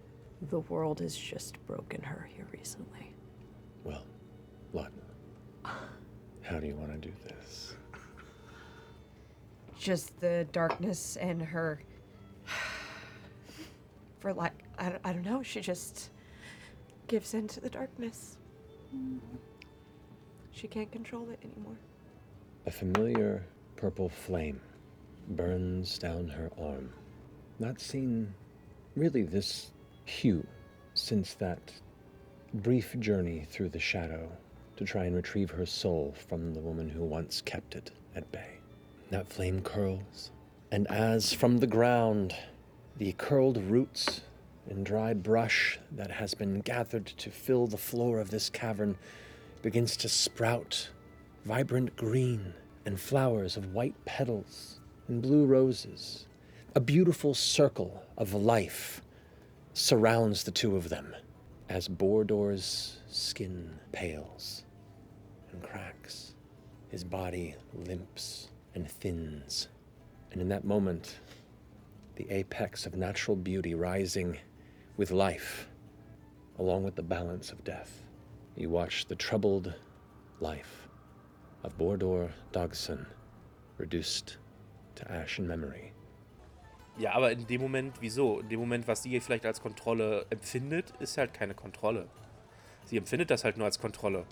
the world has just broken her here recently. Well, Lawton, how do you want to do this? Just the darkness and her. For like, I, don't- I don't know, she just gives in to the darkness. Mm-hmm. She can't control it anymore. A familiar purple flame burns down her arm. Not seen really this hue since that brief journey through the shadow to try and retrieve her soul from the woman who once kept it at bay. That flame curls, and as from the ground the curled roots and dried brush that has been gathered to fill the floor of this cavern begins to sprout vibrant green and flowers of white petals and blue roses. A beautiful circle of life surrounds the two of them as Bordor's skin pales and cracks. His body limps and thins. And in that moment, the apex of natural beauty rising with life, along with the balance of death, you watch the troubled life of Bordor Dogson reduced to ashen memory. Ja, aber in dem Moment, wieso? In dem Moment, was sie vielleicht als Kontrolle empfindet, ist halt keine Kontrolle. Sie empfindet das halt nur als Kontrolle.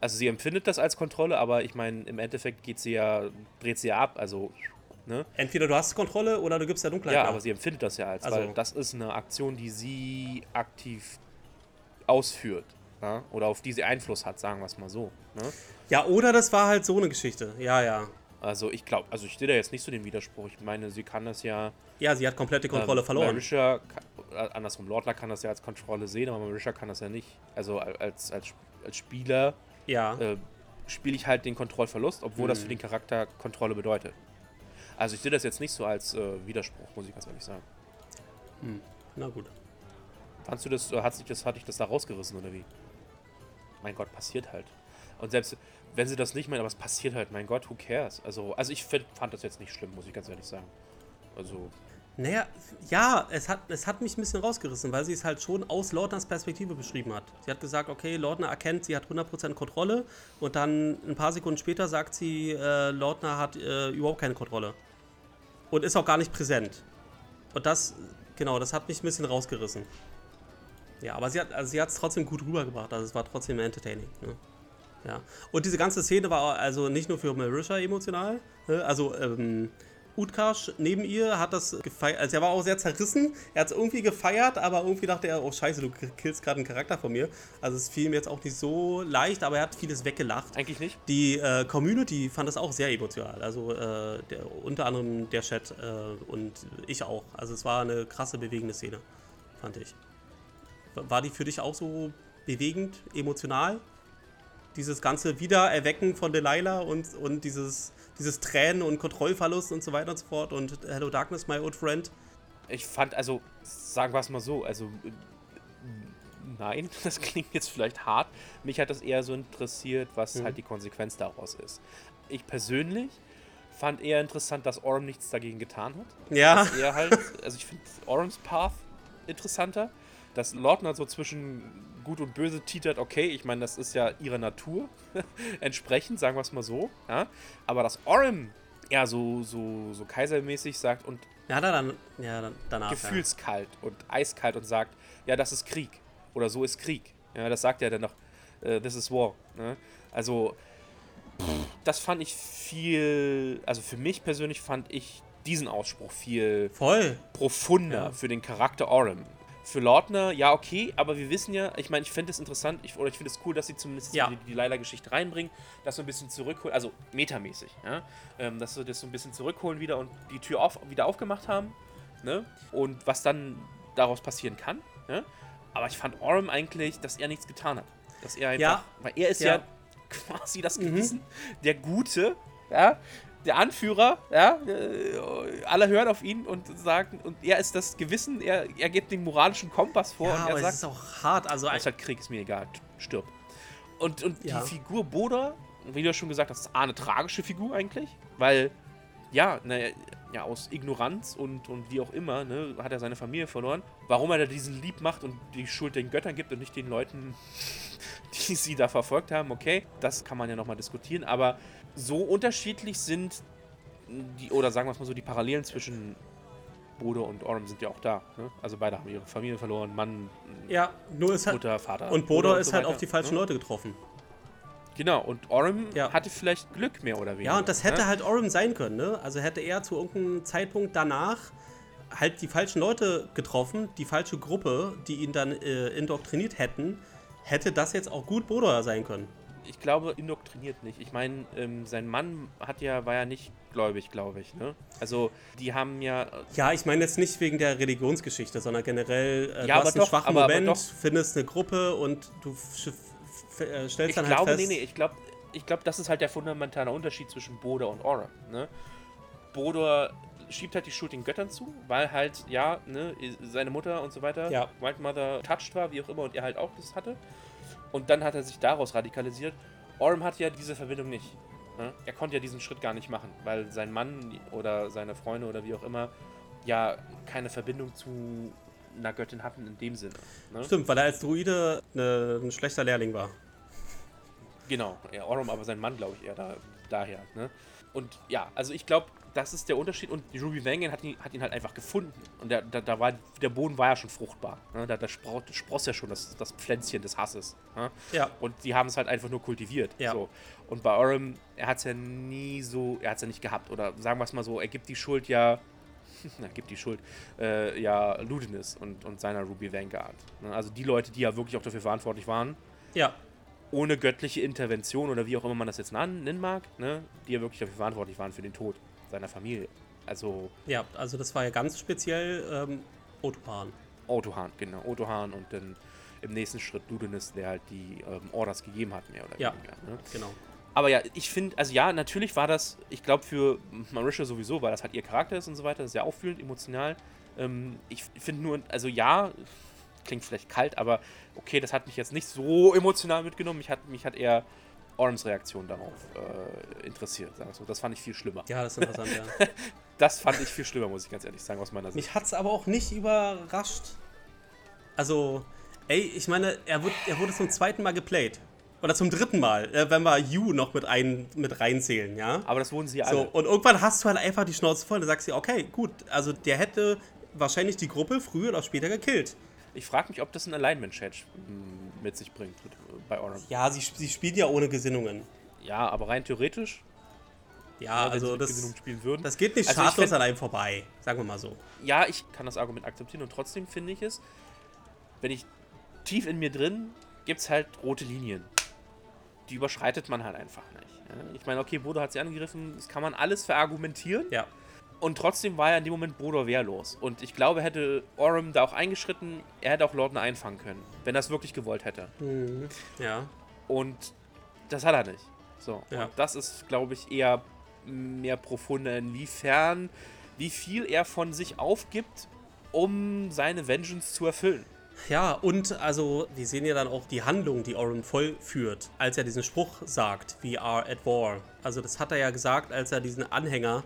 Also sie empfindet das als Kontrolle, aber ich meine, im Endeffekt geht sie ja, dreht sie ja ab, also, ne? Entweder du hast Kontrolle oder du gibst der Dunkelheit Ja, nach. aber sie empfindet das ja als, Also- weil das ist eine Aktion, die sie aktiv ausführt. Ja? Oder auf die sie Einfluss hat, sagen wir es mal so. Ne? Ja, oder das war halt so eine Geschichte. Ja, ja. Also ich glaube, also ich sehe da jetzt nicht so den Widerspruch. Ich meine, sie kann das ja. Ja, sie hat komplett die Kontrolle ähm, verloren. Marisha, kann, äh, andersrum, Lordler kann das ja als Kontrolle sehen, aber Marisha kann das ja nicht. Also al- als, als, als Spieler Ja. äh, spiele ich halt den Kontrollverlust, obwohl das für den Charakter Kontrolle bedeutet. Also ich sehe das jetzt nicht so als äh, Widerspruch, muss ich ganz ehrlich sagen. Na gut. Fandst du das, äh, hat sich das, hat dich das da rausgerissen oder wie? Mein Gott, passiert halt. Und selbst wenn sie das nicht meinen, aber es passiert halt, mein Gott, who cares? Also, also ich fand das jetzt nicht schlimm, muss ich ganz ehrlich sagen. Also, Naja, ja, es hat, es hat mich ein bisschen rausgerissen, weil sie es halt schon aus Lordners Perspektive beschrieben hat. Sie hat gesagt, okay, Lordner erkennt, sie hat 100% Kontrolle und dann ein paar Sekunden später sagt sie, äh, Lordner hat äh, überhaupt keine Kontrolle. Und ist auch gar nicht präsent. Und das, genau, das hat mich ein bisschen rausgerissen. Ja, aber sie hat also sie es trotzdem gut rübergebracht, also es war trotzdem entertaining. Ne? Ja. Und diese ganze Szene war also nicht nur für Marisha emotional, ne? also ähm, Utkarsh neben ihr hat das gefeiert, also er war auch sehr zerrissen, er hat es irgendwie gefeiert, aber irgendwie dachte er, oh scheiße, du killst gerade einen Charakter von mir. Also es fiel ihm jetzt auch nicht so leicht, aber er hat vieles weggelacht. eigentlich nicht. Die äh, Community fand das auch sehr emotional. Also äh, der, unter anderem der Chat äh, und ich auch. Also es war eine krasse, bewegende Szene, fand ich. War die für dich auch so bewegend, emotional? Dieses ganze Wiedererwecken von Delilah und, und dieses, dieses Tränen und Kontrollverlust und so weiter und so fort und Hello Darkness, my old friend. Ich fand, also, sagen wir es mal so, also, nein, (laughs) das klingt jetzt vielleicht hart. Mich hat das eher so interessiert, was Mhm. halt die Konsequenz daraus ist. Ich persönlich fand eher interessant, dass Orm nichts dagegen getan hat. Ja, Dass er halt, also ich finde Orms Path interessanter. Dass Lordner so zwischen gut und böse titert, okay, ich meine, das ist ja ihre Natur (laughs) entsprechend, sagen wir es mal so. Ja? Aber dass Orm eher so, so, so kaisermäßig sagt und ja, dann, ja dann, danach. gefühlskalt und eiskalt und sagt, ja, das ist Krieg. Oder so ist Krieg. Ja, das sagt er dann noch, äh, this is war. Ne? Also, das fand ich viel, also für mich persönlich fand ich diesen Ausspruch viel Ja. Voll. profunder Ja. für den Charakter Orem. Für Lordner, ja, okay, aber wir wissen ja, ich meine, ich finde es interessant, ich, oder ich finde es cool, dass sie zumindest Ja. die, die Leila-Geschichte reinbringen, das so ein bisschen zurückholen, also metamäßig, ja, ähm, dass sie das so ein bisschen zurückholen wieder und die Tür auf, wieder aufgemacht haben, ne, und was dann daraus passieren kann, ne, aber ich fand Orem eigentlich, dass er nichts getan hat, dass er einfach, Ja. weil er ist ja, Ja. quasi das Mhm. Gewissen, der Gute, ja, der Anführer, ja, äh, alle hören auf ihn und sagen, und er ist das Gewissen, er, er gibt den moralischen Kompass vor Ja, und aber er es sagt, ist auch hart. Also, es ist halt Krieg, ist mir egal, stirb. Und, und Ja. die Figur Boda, wie du schon gesagt hast, ist A, eine tragische Figur eigentlich, weil, ja, ne, ja, aus Ignoranz und, und wie auch immer, ne, hat er seine Familie verloren. Warum er da diesen Lieb macht und die Schuld den Göttern gibt und nicht den Leuten, (laughs) die sie da verfolgt haben, okay, das kann man ja nochmal diskutieren, aber so unterschiedlich sind die, oder sagen wir es mal so, die Parallelen zwischen Bruder und Orm sind ja auch da. Ne? Also beide haben ihre Familie verloren, Mann, Ja, nur ist halt. Mutter, Vater. Und Bodor ist so halt weiter, auf die falschen ne? Leute getroffen. Genau, und Orm Ja. hatte vielleicht Glück mehr oder weniger. Ja, und das hätte ne? halt Orim sein können, ne? Also hätte er zu irgendeinem Zeitpunkt danach halt die falschen Leute getroffen, die falsche Gruppe, die ihn dann äh, indoktriniert hätten, hätte das jetzt auch gut Bodor sein können. Ich glaube, indoktriniert nicht. Ich meine, ähm, sein Mann hat ja, war ja nicht gläubig, glaube ich. Ne? Also, die haben ja. Ja, ich meine jetzt nicht wegen der Religionsgeschichte, sondern generell, äh, Ja, du aber hast einen doch, schwachen aber- aber Moment, doch. findest eine Gruppe und du äh, stellst Ich dann glaube, halt nee, fest. nee, ich glaube, ich glaube, das ist halt der fundamentale Unterschied zwischen Bodor und Aura. Ne? Bodor schiebt halt die Schuld den Göttern zu, weil halt, ja, ne, seine Mutter und so weiter, Ja. White Mother touched war, wie auch immer, und er halt auch das hatte. Und dann hat er sich daraus radikalisiert. Orm hat ja diese Verbindung nicht. Ne? Er konnte ja diesen Schritt gar nicht machen, weil sein Mann oder seine Freunde oder wie auch immer ja keine Verbindung zu einer Göttin hatten in dem Sinne. Ne? Stimmt, weil er als Druide ne, ein schlechter Lehrling war. Genau, ja, Orum, aber sein Mann, glaube ich, eher da, daher. Ne? Und ja, also ich glaube, das ist der Unterschied. Und die Ruby Vangan hat ihn, hat ihn halt einfach gefunden. Und der, da, da war, der Boden war ja schon fruchtbar. Ne? Da, da sprau, spross ja schon das, das Pflänzchen des Hasses. Ne? Ja. Und die haben es halt einfach nur kultiviert. Ja. So. Und bei Orum, er hat es ja nie so, er hat es ja nicht gehabt. Oder sagen wir es mal so, er gibt die Schuld ja, na, (laughs) gibt die Schuld, äh, ja, Ludinus und, und seiner Ruby Vanguard. Ne? Also die Leute, die ja wirklich auch dafür verantwortlich waren, Ja, ohne göttliche Intervention oder wie auch immer man das jetzt nennen mag, ne, die ja wirklich dafür verantwortlich waren für den Tod seiner Familie. Also ja, also das war ja ganz speziell ähm, Otopan. Otohan, genau, Otohan und dann im nächsten Schritt Ludinus, der halt die ähm, Orders gegeben hat, mehr oder Ja. weniger. Ne? Genau. Aber ja, ich finde, also ja, natürlich war das, ich glaube für Marisha sowieso, weil das halt ihr Charakter ist und so weiter, sehr auffühlend, emotional. Ähm, ich finde nur, also ja, klingt vielleicht kalt, aber okay, das hat mich jetzt nicht so emotional mitgenommen. Mich hat, mich hat eher Orms Reaktion darauf äh, interessiert, so. Das fand ich viel schlimmer. Ja, das ist interessant, ja. (laughs) Das fand ich viel schlimmer, muss ich ganz ehrlich sagen, aus meiner Sicht. Mich hat's aber auch nicht überrascht. Also, ey, ich meine, er, wurde, er wurde zum zweiten Mal geplayt. Oder zum dritten Mal, äh, wenn wir You noch mit, ein, mit reinzählen, ja? Aber das wurden sie So, alle. und irgendwann hast du halt einfach die Schnauze voll und sagst dir, okay, gut, also der hätte wahrscheinlich die Gruppe früher oder später gekillt. Ich frage mich, ob das ein Alignment-Change mm, mit sich bringt bei Orm. Ja, sie, sie spielt ja ohne Gesinnungen. Ja, aber rein theoretisch, Ja, wenn also das, spielen würden. das geht nicht Also schadlos an einem vorbei, sagen wir mal so. ja, ich kann das Argument akzeptieren und trotzdem finde ich es, wenn ich tief in mir drin, gibt es halt rote Linien. Die überschreitet man halt einfach nicht. ja. Ich meine, okay, Bodo hat sie angegriffen, das kann man alles verargumentieren. Ja. Und trotzdem war ja in dem Moment Bodo wehrlos. Und ich glaube, hätte Orem da auch eingeschritten, er hätte auch Lorden einfangen können, wenn er es wirklich gewollt hätte. Ja. Und das hat er nicht. So. Ja. Und das ist, glaube ich, eher mehr profunder, inwiefern, wie viel er von sich aufgibt, um seine Vengeance zu erfüllen. Ja, und also, wir sehen ja dann auch die Handlung, die Oren vollführt, als er diesen Spruch sagt, we are at war. Also, das hat er ja gesagt, als er diesen Anhänger,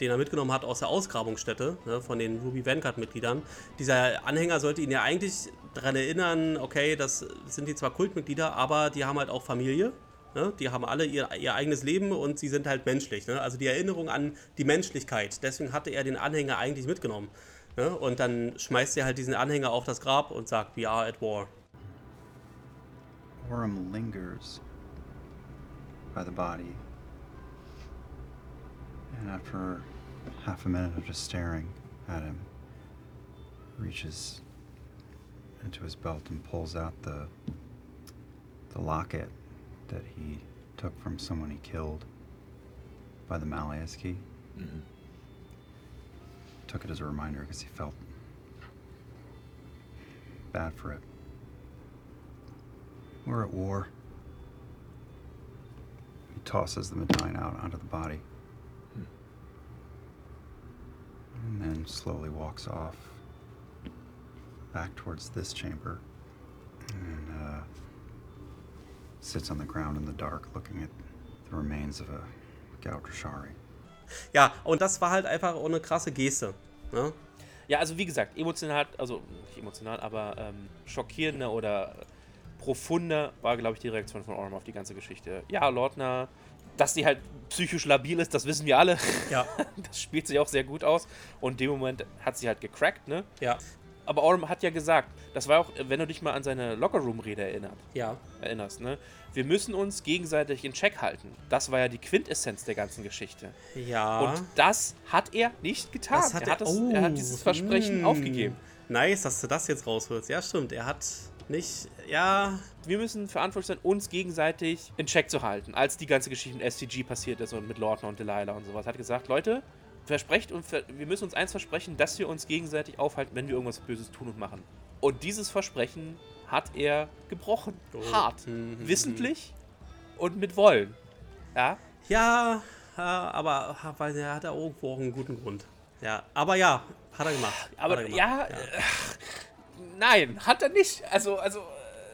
den er mitgenommen hat aus der Ausgrabungsstätte ne, von den Ruby Vanguard-Mitgliedern, dieser Anhänger sollte ihn ja eigentlich daran erinnern, okay, das sind die zwar Kultmitglieder, aber die haben halt auch Familie. Ne? Die haben alle ihr, ihr eigenes Leben und sie sind halt menschlich. Ne? Also die Erinnerung an die Menschlichkeit. Deswegen hatte er den Anhänger eigentlich mitgenommen. Ne? Und dann schmeißt er halt diesen Anhänger auf das Grab und sagt, we are at war. Orem lingers by the body. And after half a minute of just staring at him, reaches into his belt and pulls out the the locket that he took from someone he killed by the Malleus key. Mm-hmm. Took it as a reminder because he felt bad for it. We're at war. He tosses the medallion out onto the body. And then slowly walks off back towards this chamber. And uh, sits on the ground in the dark looking at the remains of a Gaudrashari. Ja, und das war halt einfach auch eine krasse Geste. Ne? Ja, also wie gesagt, emotional, also nicht emotional, aber ähm, schockierender oder profunder war, glaube ich, die Reaktion von Orm auf die ganze Geschichte. Ja, Lordner, dass die halt psychisch labil ist, das wissen wir alle. Ja, (laughs) Das spielt sich auch sehr gut aus. Und in dem Moment hat sie halt gecrackt, ne? ja, Aber Orm hat ja gesagt, das war auch, wenn du dich mal an seine Lockerroom-Rede erinnert, ja. erinnerst, ne? Wir müssen uns gegenseitig in Check halten. Das war ja die Quintessenz der ganzen Geschichte. Ja. Und das hat er nicht getan. Das hat er, er- hat das, er hat oh, dieses Versprechen mm. aufgegeben. Nice, dass du das jetzt rausholst. Ja, stimmt. Er hat nicht. Ja. Wir müssen verantwortlich sein, uns gegenseitig in Check zu halten. Als die ganze Geschichte mit SCG passiert ist und mit Lordner und Delilah und sowas, hat gesagt, Leute, versprecht und ver wir müssen uns eins versprechen, dass wir uns gegenseitig aufhalten, wenn wir irgendwas Böses tun und machen. Und dieses Versprechen hat er gebrochen. Oh. Hart. Mhm, Wissentlich und mit Wollen. Ja? Ja, ja, aber weil er hat ja irgendwo auch einen guten Grund. Ja, aber ja, hat er gemacht. Aber er gemacht. ja, äh, nein, hat er nicht. Also, also,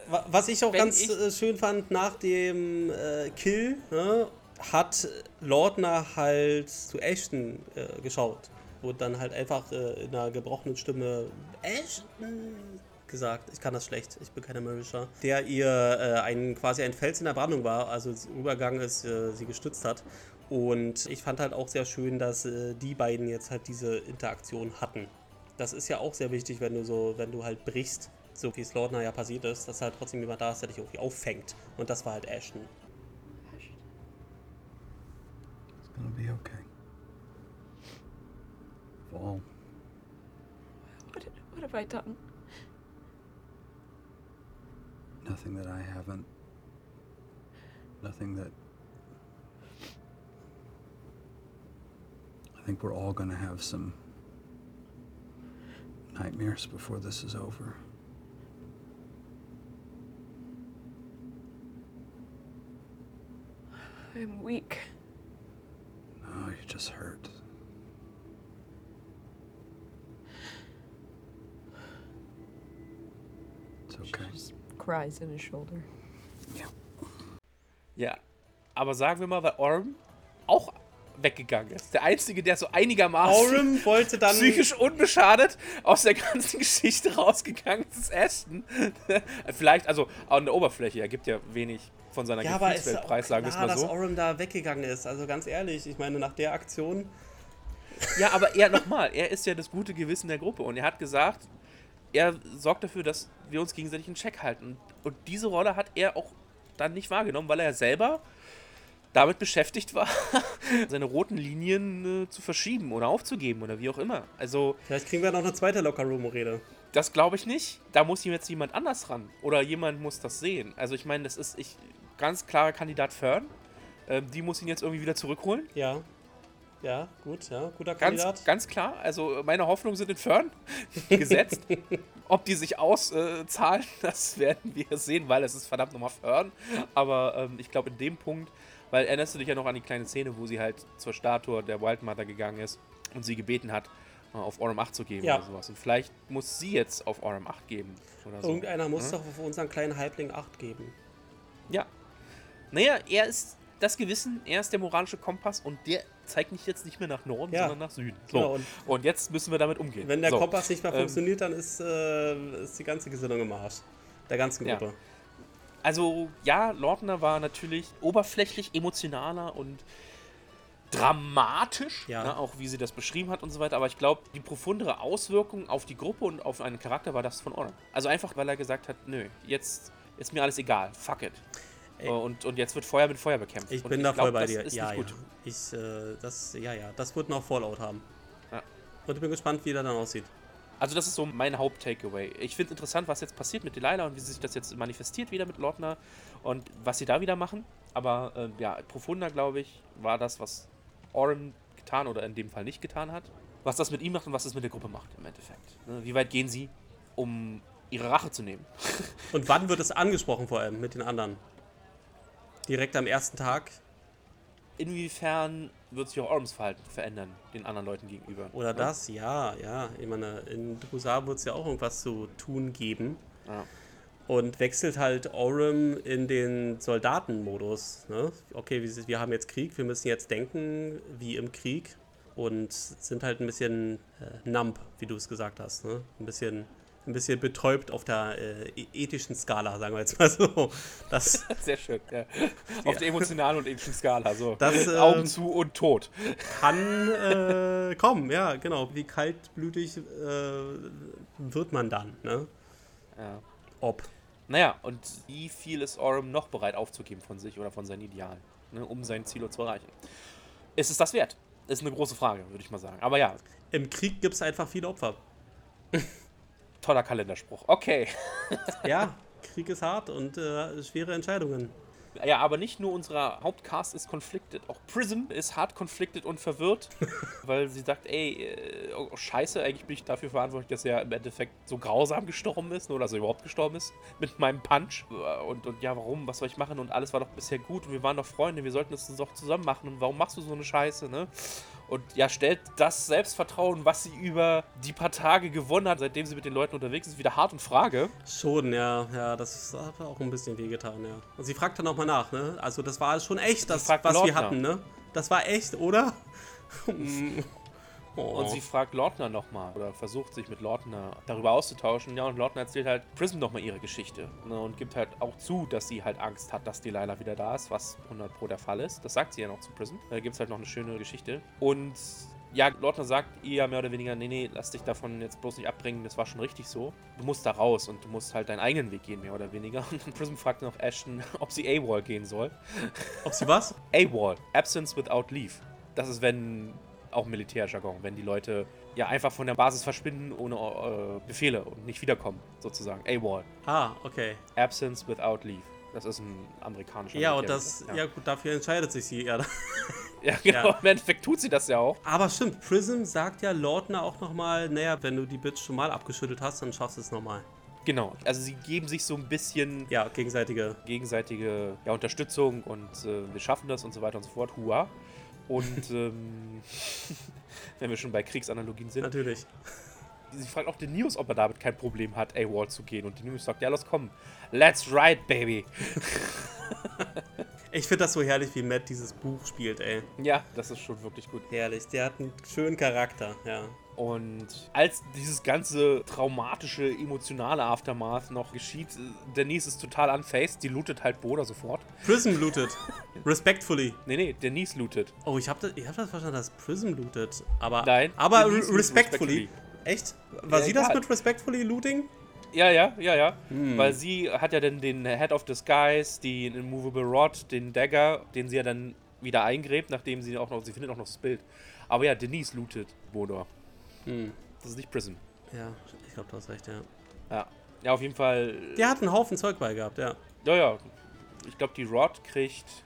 Wa- Was ich auch ganz ich- äh, schön fand, nach dem äh, Kill ne, hat Lordner halt zu Ashton äh, geschaut. Und dann halt einfach äh, in einer gebrochenen Stimme Ashton gesagt. Ich kann das schlecht, ich bin kein Marisha. Der ihr äh, ein, quasi ein Fels in der Brandung war, also Übergang ist, äh, sie gestützt hat. Und ich fand halt auch sehr schön, dass äh, die beiden jetzt halt diese Interaktion hatten. Das ist ja auch sehr wichtig, wenn du so, wenn du halt brichst, so wie es Lordner ja passiert ist, dass halt trotzdem jemand da ist, der dich irgendwie auffängt. Und das war halt Ashton. It's gonna be okay. Fall. What, what have I done? Nothing that I haven't. Nothing that. I think we're all gonna have some nightmares before this is over. I'm weak. Oh, no, you're just hurt. It's okay. She Just cries in his shoulder. Yeah. Ja. Aber sagen wir mal, weil Orm auch weggegangen ist. Der Einzige, der so einigermaßen psychisch unbeschadet aus der ganzen (laughs) Geschichte rausgegangen ist, ist Ashton. (laughs) Vielleicht, also an der Oberfläche, er gibt ja wenig von seiner Ja, Gefühlswelt preis, sagen wir es mal dass so. Aurum da weggegangen ist. Also ganz ehrlich, ich meine, nach der Aktion. Ja, aber er (laughs) nochmal, er ist ja das gute Gewissen der Gruppe und er hat gesagt, er sorgt dafür, dass wir uns gegenseitig in Check halten. Und diese Rolle hat er auch dann nicht wahrgenommen, weil er selber damit beschäftigt war, (laughs) seine roten Linien äh, zu verschieben oder aufzugeben oder wie auch immer. Also, Vielleicht kriegen wir noch eine zweite Lockerroom-Rede. das glaube ich nicht. Da muss jetzt jemand anders ran. Oder jemand muss das sehen. Also, ich meine, das ist ich, ganz klarer Kandidat Fern. Ähm, die muss ihn jetzt irgendwie wieder zurückholen. Ja. Ja, gut, ja, guter Ganz, Kandidat. ganz klar. Also meine Hoffnungen sind in Fern (laughs) gesetzt. Ob die sich auszahlen, (laughs) das werden wir sehen, weil es ist verdammt nochmal Fern. Aber ähm, ich glaube in dem Punkt, weil erinnerst du dich ja noch an die kleine Szene, wo sie halt zur Statue der Wildmother gegangen ist und sie gebeten hat, äh, auf Orem 8 zu geben Ja. oder sowas. Und vielleicht muss sie jetzt auf Orem 8 geben oder so. Irgendeiner muss Ja? doch auf unseren kleinen Halbling 8 geben. Ja. Naja, er ist das Gewissen, er ist der moralische Kompass und der zeigt mich jetzt nicht mehr nach Norden, Ja. sondern nach Süden. So. Genau, und und jetzt müssen wir damit umgehen. Wenn der so. Kompass nicht mehr ähm, funktioniert, dann ist, äh, ist die ganze Gesinnung im Arsch. Der ganzen Ja. Also ja, Lordner war natürlich oberflächlich emotionaler und dramatisch, Ja. ne, auch wie sie das beschrieben hat und so weiter. Aber ich glaube, die profundere Auswirkung auf die Gruppe und auf einen Charakter war das von Orm. Also einfach, weil er gesagt hat, nö, jetzt ist mir alles egal, fuck it. Ey. Und, und jetzt wird Feuer mit Feuer bekämpft. Ich und bin da glaub, voll bei das dir. Ist Ja, ja. gut. Ich, äh, das, ja, ja. Das wird noch Fallout haben. Ja. Und ich bin gespannt, wie der dann aussieht. Also das ist so mein Haupt-Takeaway. Ich finde interessant, was jetzt passiert mit Delilah und wie sich das jetzt manifestiert wieder mit Lordner und was sie da wieder machen. Aber ähm, ja, profunder, glaube ich, war das, was Oren getan oder in dem Fall nicht getan hat. Was das mit ihm macht und was das mit der Gruppe macht im Endeffekt. Ne? Wie weit gehen sie, um ihre Rache zu nehmen? (laughs) Und wann wird es angesprochen vor allem mit den anderen? Direkt am ersten Tag? Inwiefern wird sich auch Orms Verhalten verändern, den anderen Leuten gegenüber? Oder ne? das? Ja, ja. Ich meine, in Drusar wird es ja auch irgendwas zu tun geben. Ja. Und wechselt halt Orem in den Soldatenmodus. Ne? Okay, wir, wir haben jetzt Krieg, wir müssen jetzt denken wie im Krieg. Und sind halt ein bisschen äh, numb, wie du es gesagt hast. Ne? Ein bisschen ein bisschen betäubt auf der äh, e- ethischen Skala, sagen wir jetzt mal so. Das, (laughs) Sehr schön, ja. Auf der emotionalen und ethischen Skala. So. Das, (laughs) ähm, Augen zu und tot. kann äh, kommen, ja, genau. Wie kaltblütig äh, wird man dann, ne? Ja. Ob. Naja, und wie viel ist Orem noch bereit aufzugeben von sich oder von seinen Idealen, ne, um sein Ziel zu erreichen? Ist es das wert? Ist eine große Frage, würde ich mal sagen. Aber ja, Im Krieg gibt es einfach viele Opfer. (laughs) toller Kalenderspruch. Okay. (laughs) Ja, Krieg ist hart und äh, schwere Entscheidungen. Ja, aber nicht nur unser Hauptcast ist conflicted. Auch Prism ist hart conflicted und verwirrt, (laughs) weil sie sagt, ey, äh, oh, scheiße, eigentlich bin ich dafür verantwortlich, dass er im Endeffekt so grausam gestorben ist oder dass er überhaupt gestorben ist mit meinem Punch. Und, und ja, warum, was soll ich machen? Und alles war doch bisher gut und wir waren doch Freunde, wir sollten es doch zusammen machen. Und warum machst du so eine Scheiße, ne? Und ja, stellt das Selbstvertrauen, was sie über die paar Tage gewonnen hat, seitdem sie mit den Leuten unterwegs ist, wieder hart in Frage. Schon, ja, ja, das hat auch ein bisschen wehgetan, ja. Und sie fragt dann nochmal nach, ne? Also das war schon echt, das, was wir Lordner. hatten, ne? Das war echt, oder? (laughs) Oh. Und sie fragt Lordner nochmal oder versucht sich mit Lordner darüber auszutauschen. Ja, und Lordner erzählt halt Prism nochmal ihre Geschichte. Ne, und gibt halt auch zu, dass sie halt Angst hat, dass Delilah wieder da ist, was 100 Pro der Fall ist. Das sagt sie ja noch zu Prism. Da gibt es halt noch eine schöne Geschichte. Und ja, Lordner sagt ihr ja mehr oder weniger, nee, nee, lass dich davon jetzt bloß nicht abbringen, das war schon richtig so. Du musst da raus und du musst halt deinen eigenen Weg gehen, mehr oder weniger. (laughs) Und Prism fragt noch Ashton, (laughs) ob sie AWOL gehen soll. Ob sie was? (laughs) AWOL, Absence Without Leave. Das ist, wenn, auch Militärjargon, wenn die Leute ja einfach von der Basis verschwinden ohne äh, Befehle und nicht wiederkommen, sozusagen. AWOL, Ah, okay. Absence Without Leave. Das ist ein amerikanischer Ja, und das, Militärbegriff, ja. gut, dafür entscheidet sich sie, ja. (laughs) ja. genau, ja. im Endeffekt tut sie das ja auch. Aber stimmt, Prism sagt ja Lordner auch nochmal, naja, wenn du die Bitch schon mal abgeschüttelt hast, dann schaffst du es nochmal. Genau, also sie geben sich so ein bisschen Ja, gegenseitige. gegenseitige ja, Unterstützung und äh, wir schaffen das und so weiter und so fort. Hua. Und ähm, (laughs) wenn wir schon bei Kriegsanalogien sind, Natürlich. sie fragt auch den News, ob er damit kein Problem hat, AWOL zu gehen. Und die News sagt, ja, los, komm, let's ride, baby. (laughs) Ich finde das so herrlich, wie Matt dieses Buch spielt, ey. Ja, das ist schon wirklich gut. Herrlich, der hat einen schönen Charakter, ja. Und als dieses ganze traumatische, emotionale Aftermath noch geschieht, Denise ist total unfaced, die lootet halt Boda sofort. Prism lootet. Respectfully. (laughs) Nee, nee, Denise lootet. Oh, ich habe das, ich hab das verstanden, dass Prism lootet. Aber, Nein, aber Denise re- lootet respectfully. Echt? War Ja, sie das egal. mit respectfully looting? Ja, ja, ja, ja. Hm. Weil sie hat ja dann den Head of Disguise, den Immovable Rod, den Dagger, den sie ja dann wieder eingräbt, nachdem sie auch noch, sie findet auch noch das Bild. Aber ja, Denise lootet Bodor. Hm. Das ist nicht Prism. Ja, ich glaube, du hast recht, ja. Ja. Ja, auf jeden Fall. Der hat einen Haufen Zeug bei gehabt, ja. Ja, ja. Ich glaube, die Rod kriegt.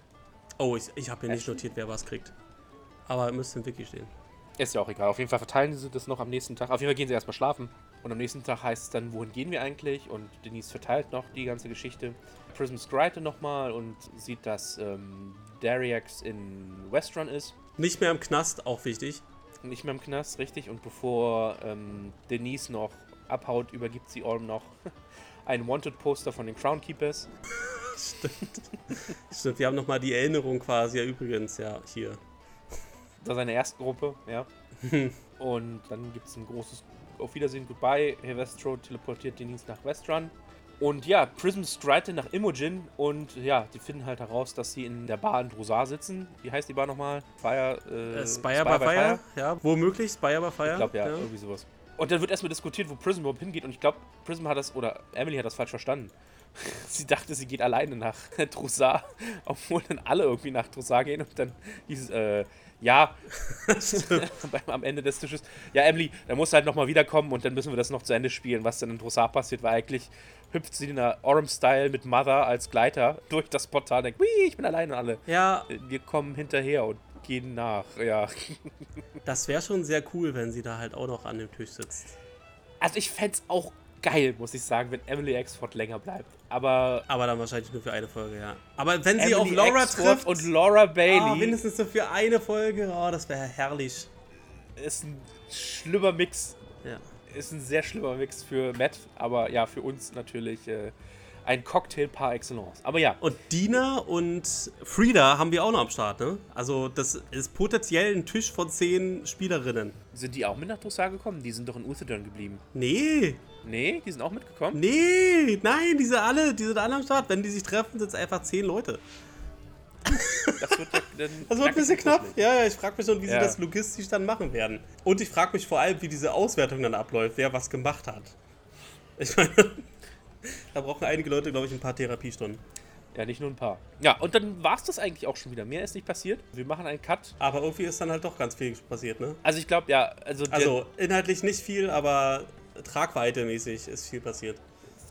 Oh, ich, ich habe hier nicht notiert, wer was kriegt. Aber müsste im Wiki stehen. Ist ja auch egal. Auf jeden Fall verteilen sie das noch am nächsten Tag. Auf jeden Fall gehen sie erstmal schlafen. Und am nächsten Tag heißt es dann, wohin gehen wir eigentlich? Und Denise verteilt noch die ganze Geschichte. Prism scryte nochmal und sieht, dass ähm, Dariax in Westrun ist. Nicht mehr im Knast, auch wichtig. Nicht mehr im Knast, richtig. Und bevor ähm, Denise noch abhaut, übergibt sie Orm noch (laughs) ein Wanted-Poster von den Crown Keepers. (laughs) Stimmt, wir haben nochmal die Erinnerung quasi, ja, übrigens, ja, hier. Das ist seine erste Gruppe, ja. (laughs) Und dann gibt es ein großes Auf Wiedersehen, Goodbye. Herr Westro teleportiert Denise nach Westrun. Und ja, Prism streitet nach Imogen und ja, die finden halt heraus, dass sie in der Bar in Drosar sitzen. Wie heißt die Bar nochmal? Fire, äh, Äh, Spire by Fire? Ja, womöglich, Spire by Fire. Ich glaube ja, irgendwie sowas. Und dann wird erstmal diskutiert, wo Prism überhaupt hingeht. Und ich glaube, Prism hat das, oder Emily hat das falsch verstanden. (laughs) sie dachte, sie geht alleine nach (laughs) Drosar, obwohl dann alle irgendwie nach Drosar gehen. Und dann hieß es, äh, ja, (laughs) am Ende des Tisches, ja, Emily, dann musst du halt nochmal wiederkommen und dann müssen wir das noch zu Ende spielen, was dann in Drosar passiert, weil eigentlich hüpft sie in der Orm-Style mit Mother als Gleiter durch das Portal und denkt, wie, ich bin alleine alle. Ja, Wir kommen hinterher und gehen nach, ja. (laughs) das wäre schon sehr cool, wenn sie da halt auch noch an dem Tisch sitzt. Also ich fände es auch geil, muss ich sagen, wenn Emily Exford länger bleibt. Aber Aber dann wahrscheinlich nur für eine Folge, ja. Aber wenn sie Emily auf Laura Exford trifft und Laura Bailey mindestens so für eine Folge, oh, das wäre herrlich. ist ein schlimmer Mix. Ja. Ist ein sehr schlimmer Mix für Matt, aber ja, für uns natürlich äh, ein Cocktail par excellence. Aber ja, Und Dina und Frieda haben wir auch noch am Start, ne? Also, das ist potenziell ein Tisch von zehn Spielerinnen. sind die auch mit nach Drossar gekommen? Die sind doch in Uthedon geblieben. Nee, Nee, die sind auch mitgekommen? nee, nein, die sind alle, die sind alle am Start. Wenn die sich treffen, sind es einfach zehn Leute. Das wird ja Das wird ein bisschen knapp. Ja, ja, ich frage mich schon, wie Ja. sie das logistisch dann machen werden. Und ich frage mich vor allem, wie diese Auswertung dann abläuft, wer was gemacht hat. Ich meine, (laughs) da brauchen einige Leute, glaube ich, ein paar Therapiestunden. Ja, nicht nur ein paar. Ja, und dann war es das eigentlich auch schon wieder. Mehr ist nicht passiert. Wir machen einen Cut. Aber irgendwie ist dann halt doch ganz viel passiert, ne? Also ich glaube, ja, also, Also inhaltlich nicht viel, aber tragweitemäßig ist viel passiert.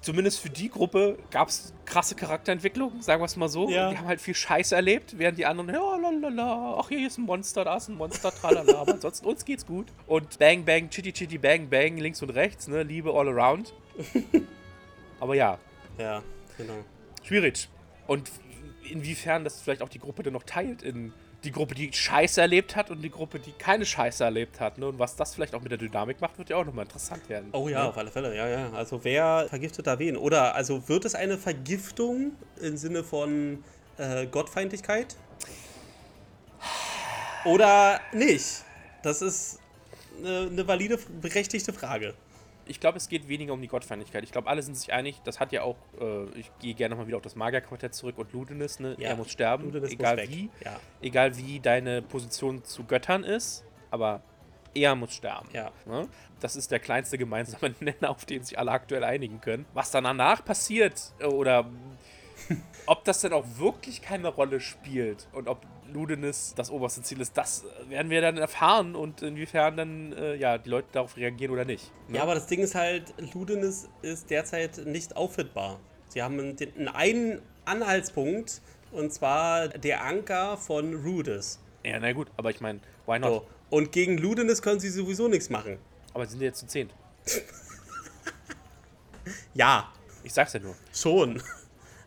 Zumindest für die Gruppe gab es krasse Charakterentwicklung, sagen wir es mal so. Ja. Die haben halt viel Scheiße erlebt, während die anderen, ja, lalala, ach, hier ist ein Monster, da ist ein Monster, tralala, aber ansonsten uns geht's gut. Und Bang, Bang, Chitty, Chitty, Bang, Bang, links und rechts, ne, Liebe all around. (laughs) aber ja, Ja, genau. schwierig. Und inwiefern das vielleicht auch die Gruppe dann noch teilt in die Gruppe, die Scheiße erlebt hat und die Gruppe, die keine Scheiße erlebt hat. Ne? Und was das vielleicht auch mit der Dynamik macht, wird ja auch nochmal interessant werden. Oh ja, Ne? auf alle Fälle, ja, ja. Also wer vergiftet da wen? Oder also wird es eine Vergiftung im Sinne von äh, Gottfeindlichkeit? Oder nicht? Das ist eine, eine valide, berechtigte Frage. Ich glaube, es geht weniger um die Gottfeindlichkeit. Ich glaube, alle sind sich einig. Das hat ja auch, äh, ich gehe gerne nochmal wieder auf das Magierquartett zurück und Ludenis, ne? Ja, er muss sterben, Ludenis muss egal weg. wie. Ja. Egal wie deine Position zu Göttern ist, aber er muss sterben. Ja. Ne? Das ist der kleinste gemeinsame (laughs) Nenner, auf den sich alle aktuell einigen können. Was dann danach passiert äh, oder (laughs) ob das denn auch wirklich keine Rolle spielt und ob Ludenis das oberste Ziel ist, das werden wir dann erfahren und inwiefern dann äh, ja, die Leute darauf reagieren oder nicht. ne? Ja, aber das Ding ist halt, Ludenis ist derzeit nicht auffindbar. Sie haben den, einen Anhaltspunkt und zwar der Anker von Rudis. Ja, na gut, aber ich meine, why not? So. Und gegen Ludenis können sie sowieso nichts machen. Aber sie sind jetzt zu zehnt. (laughs) Ja, Ich sag's ja nur. schon.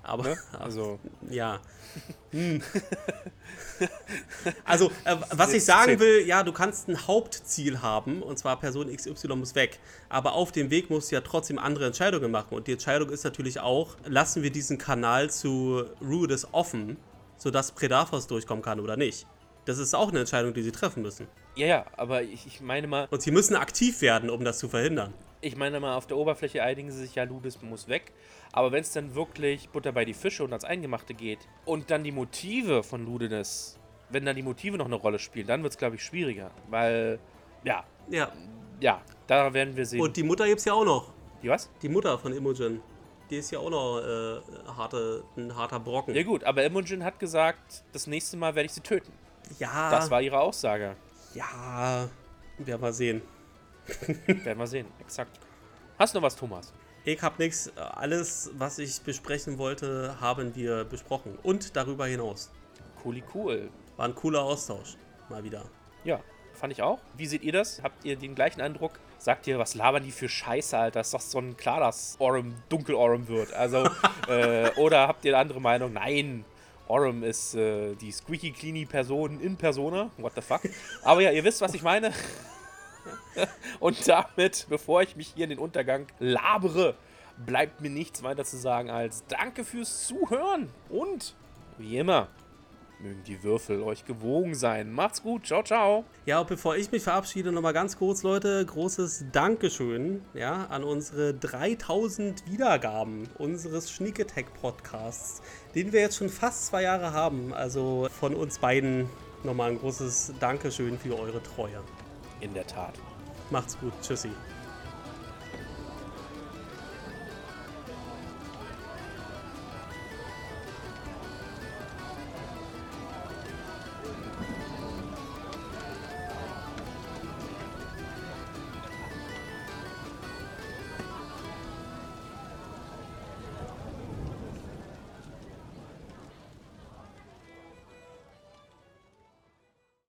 Aber, Ne? (laughs) Also, ja. Hm. (laughs) Also, äh, was ich sagen will, ja, du kannst ein Hauptziel haben, und zwar Person XY muss weg. Aber auf dem Weg musst du ja trotzdem andere Entscheidungen machen. Und die Entscheidung ist natürlich auch, lassen wir diesen Kanal zu Rudis offen, sodass Predaphos durchkommen kann oder nicht. Das ist auch eine Entscheidung, die sie treffen müssen. ja, ja, aber ich, ich meine mal, Und sie müssen aktiv werden, um das zu verhindern. ich meine mal, auf der Oberfläche einigen sie sich ja, Ludus muss weg. Aber wenn es dann wirklich Butter bei die Fische und ans Eingemachte geht und dann die Motive von Ludenis, wenn dann die Motive noch eine Rolle spielen, dann wird es, glaube ich, schwieriger. Weil, ja, Ja. ja, da werden wir sehen. Und die Mutter gibt's ja auch noch. die was? Die Mutter von Imogen. Die ist ja auch noch äh, harte, ein harter Brocken. Ja gut, aber Imogen hat gesagt, das nächste Mal werde ich sie töten. Ja. Das war ihre Aussage. Ja. Werden wir sehen. Werden wir sehen, exakt. Hast du noch was, Thomas? Ich hab nichts. Alles, was ich besprechen wollte, haben wir besprochen. Und darüber hinaus. Cooli cool. War ein cooler Austausch. Mal wieder. Ja, fand ich auch. Wie seht ihr das? Habt ihr den gleichen Eindruck? Sagt ihr, was labern die für Scheiße, Alter? Ist doch so ein klar, dass Orem dunkel Orem wird. Also, (laughs) äh, oder habt ihr eine andere Meinung? Nein, Orem ist äh, die squeaky cleany Person in Persona. What the fuck? Aber ja, ihr wisst, was ich meine. Und damit, bevor ich mich hier in den Untergang labere, bleibt mir nichts weiter zu sagen als Danke fürs Zuhören und wie immer, mögen die Würfel euch gewogen sein. Macht's gut, ciao, ciao. Ja, und bevor ich mich verabschiede, nochmal ganz kurz, Leute, großes Dankeschön ja, an unsere 3000 Wiedergaben unseres Schnieketech Podcasts, den wir jetzt schon fast zwei Jahre haben. Also von uns beiden nochmal ein großes Dankeschön für eure Treue. In der Tat. Macht's gut. Tschüssi.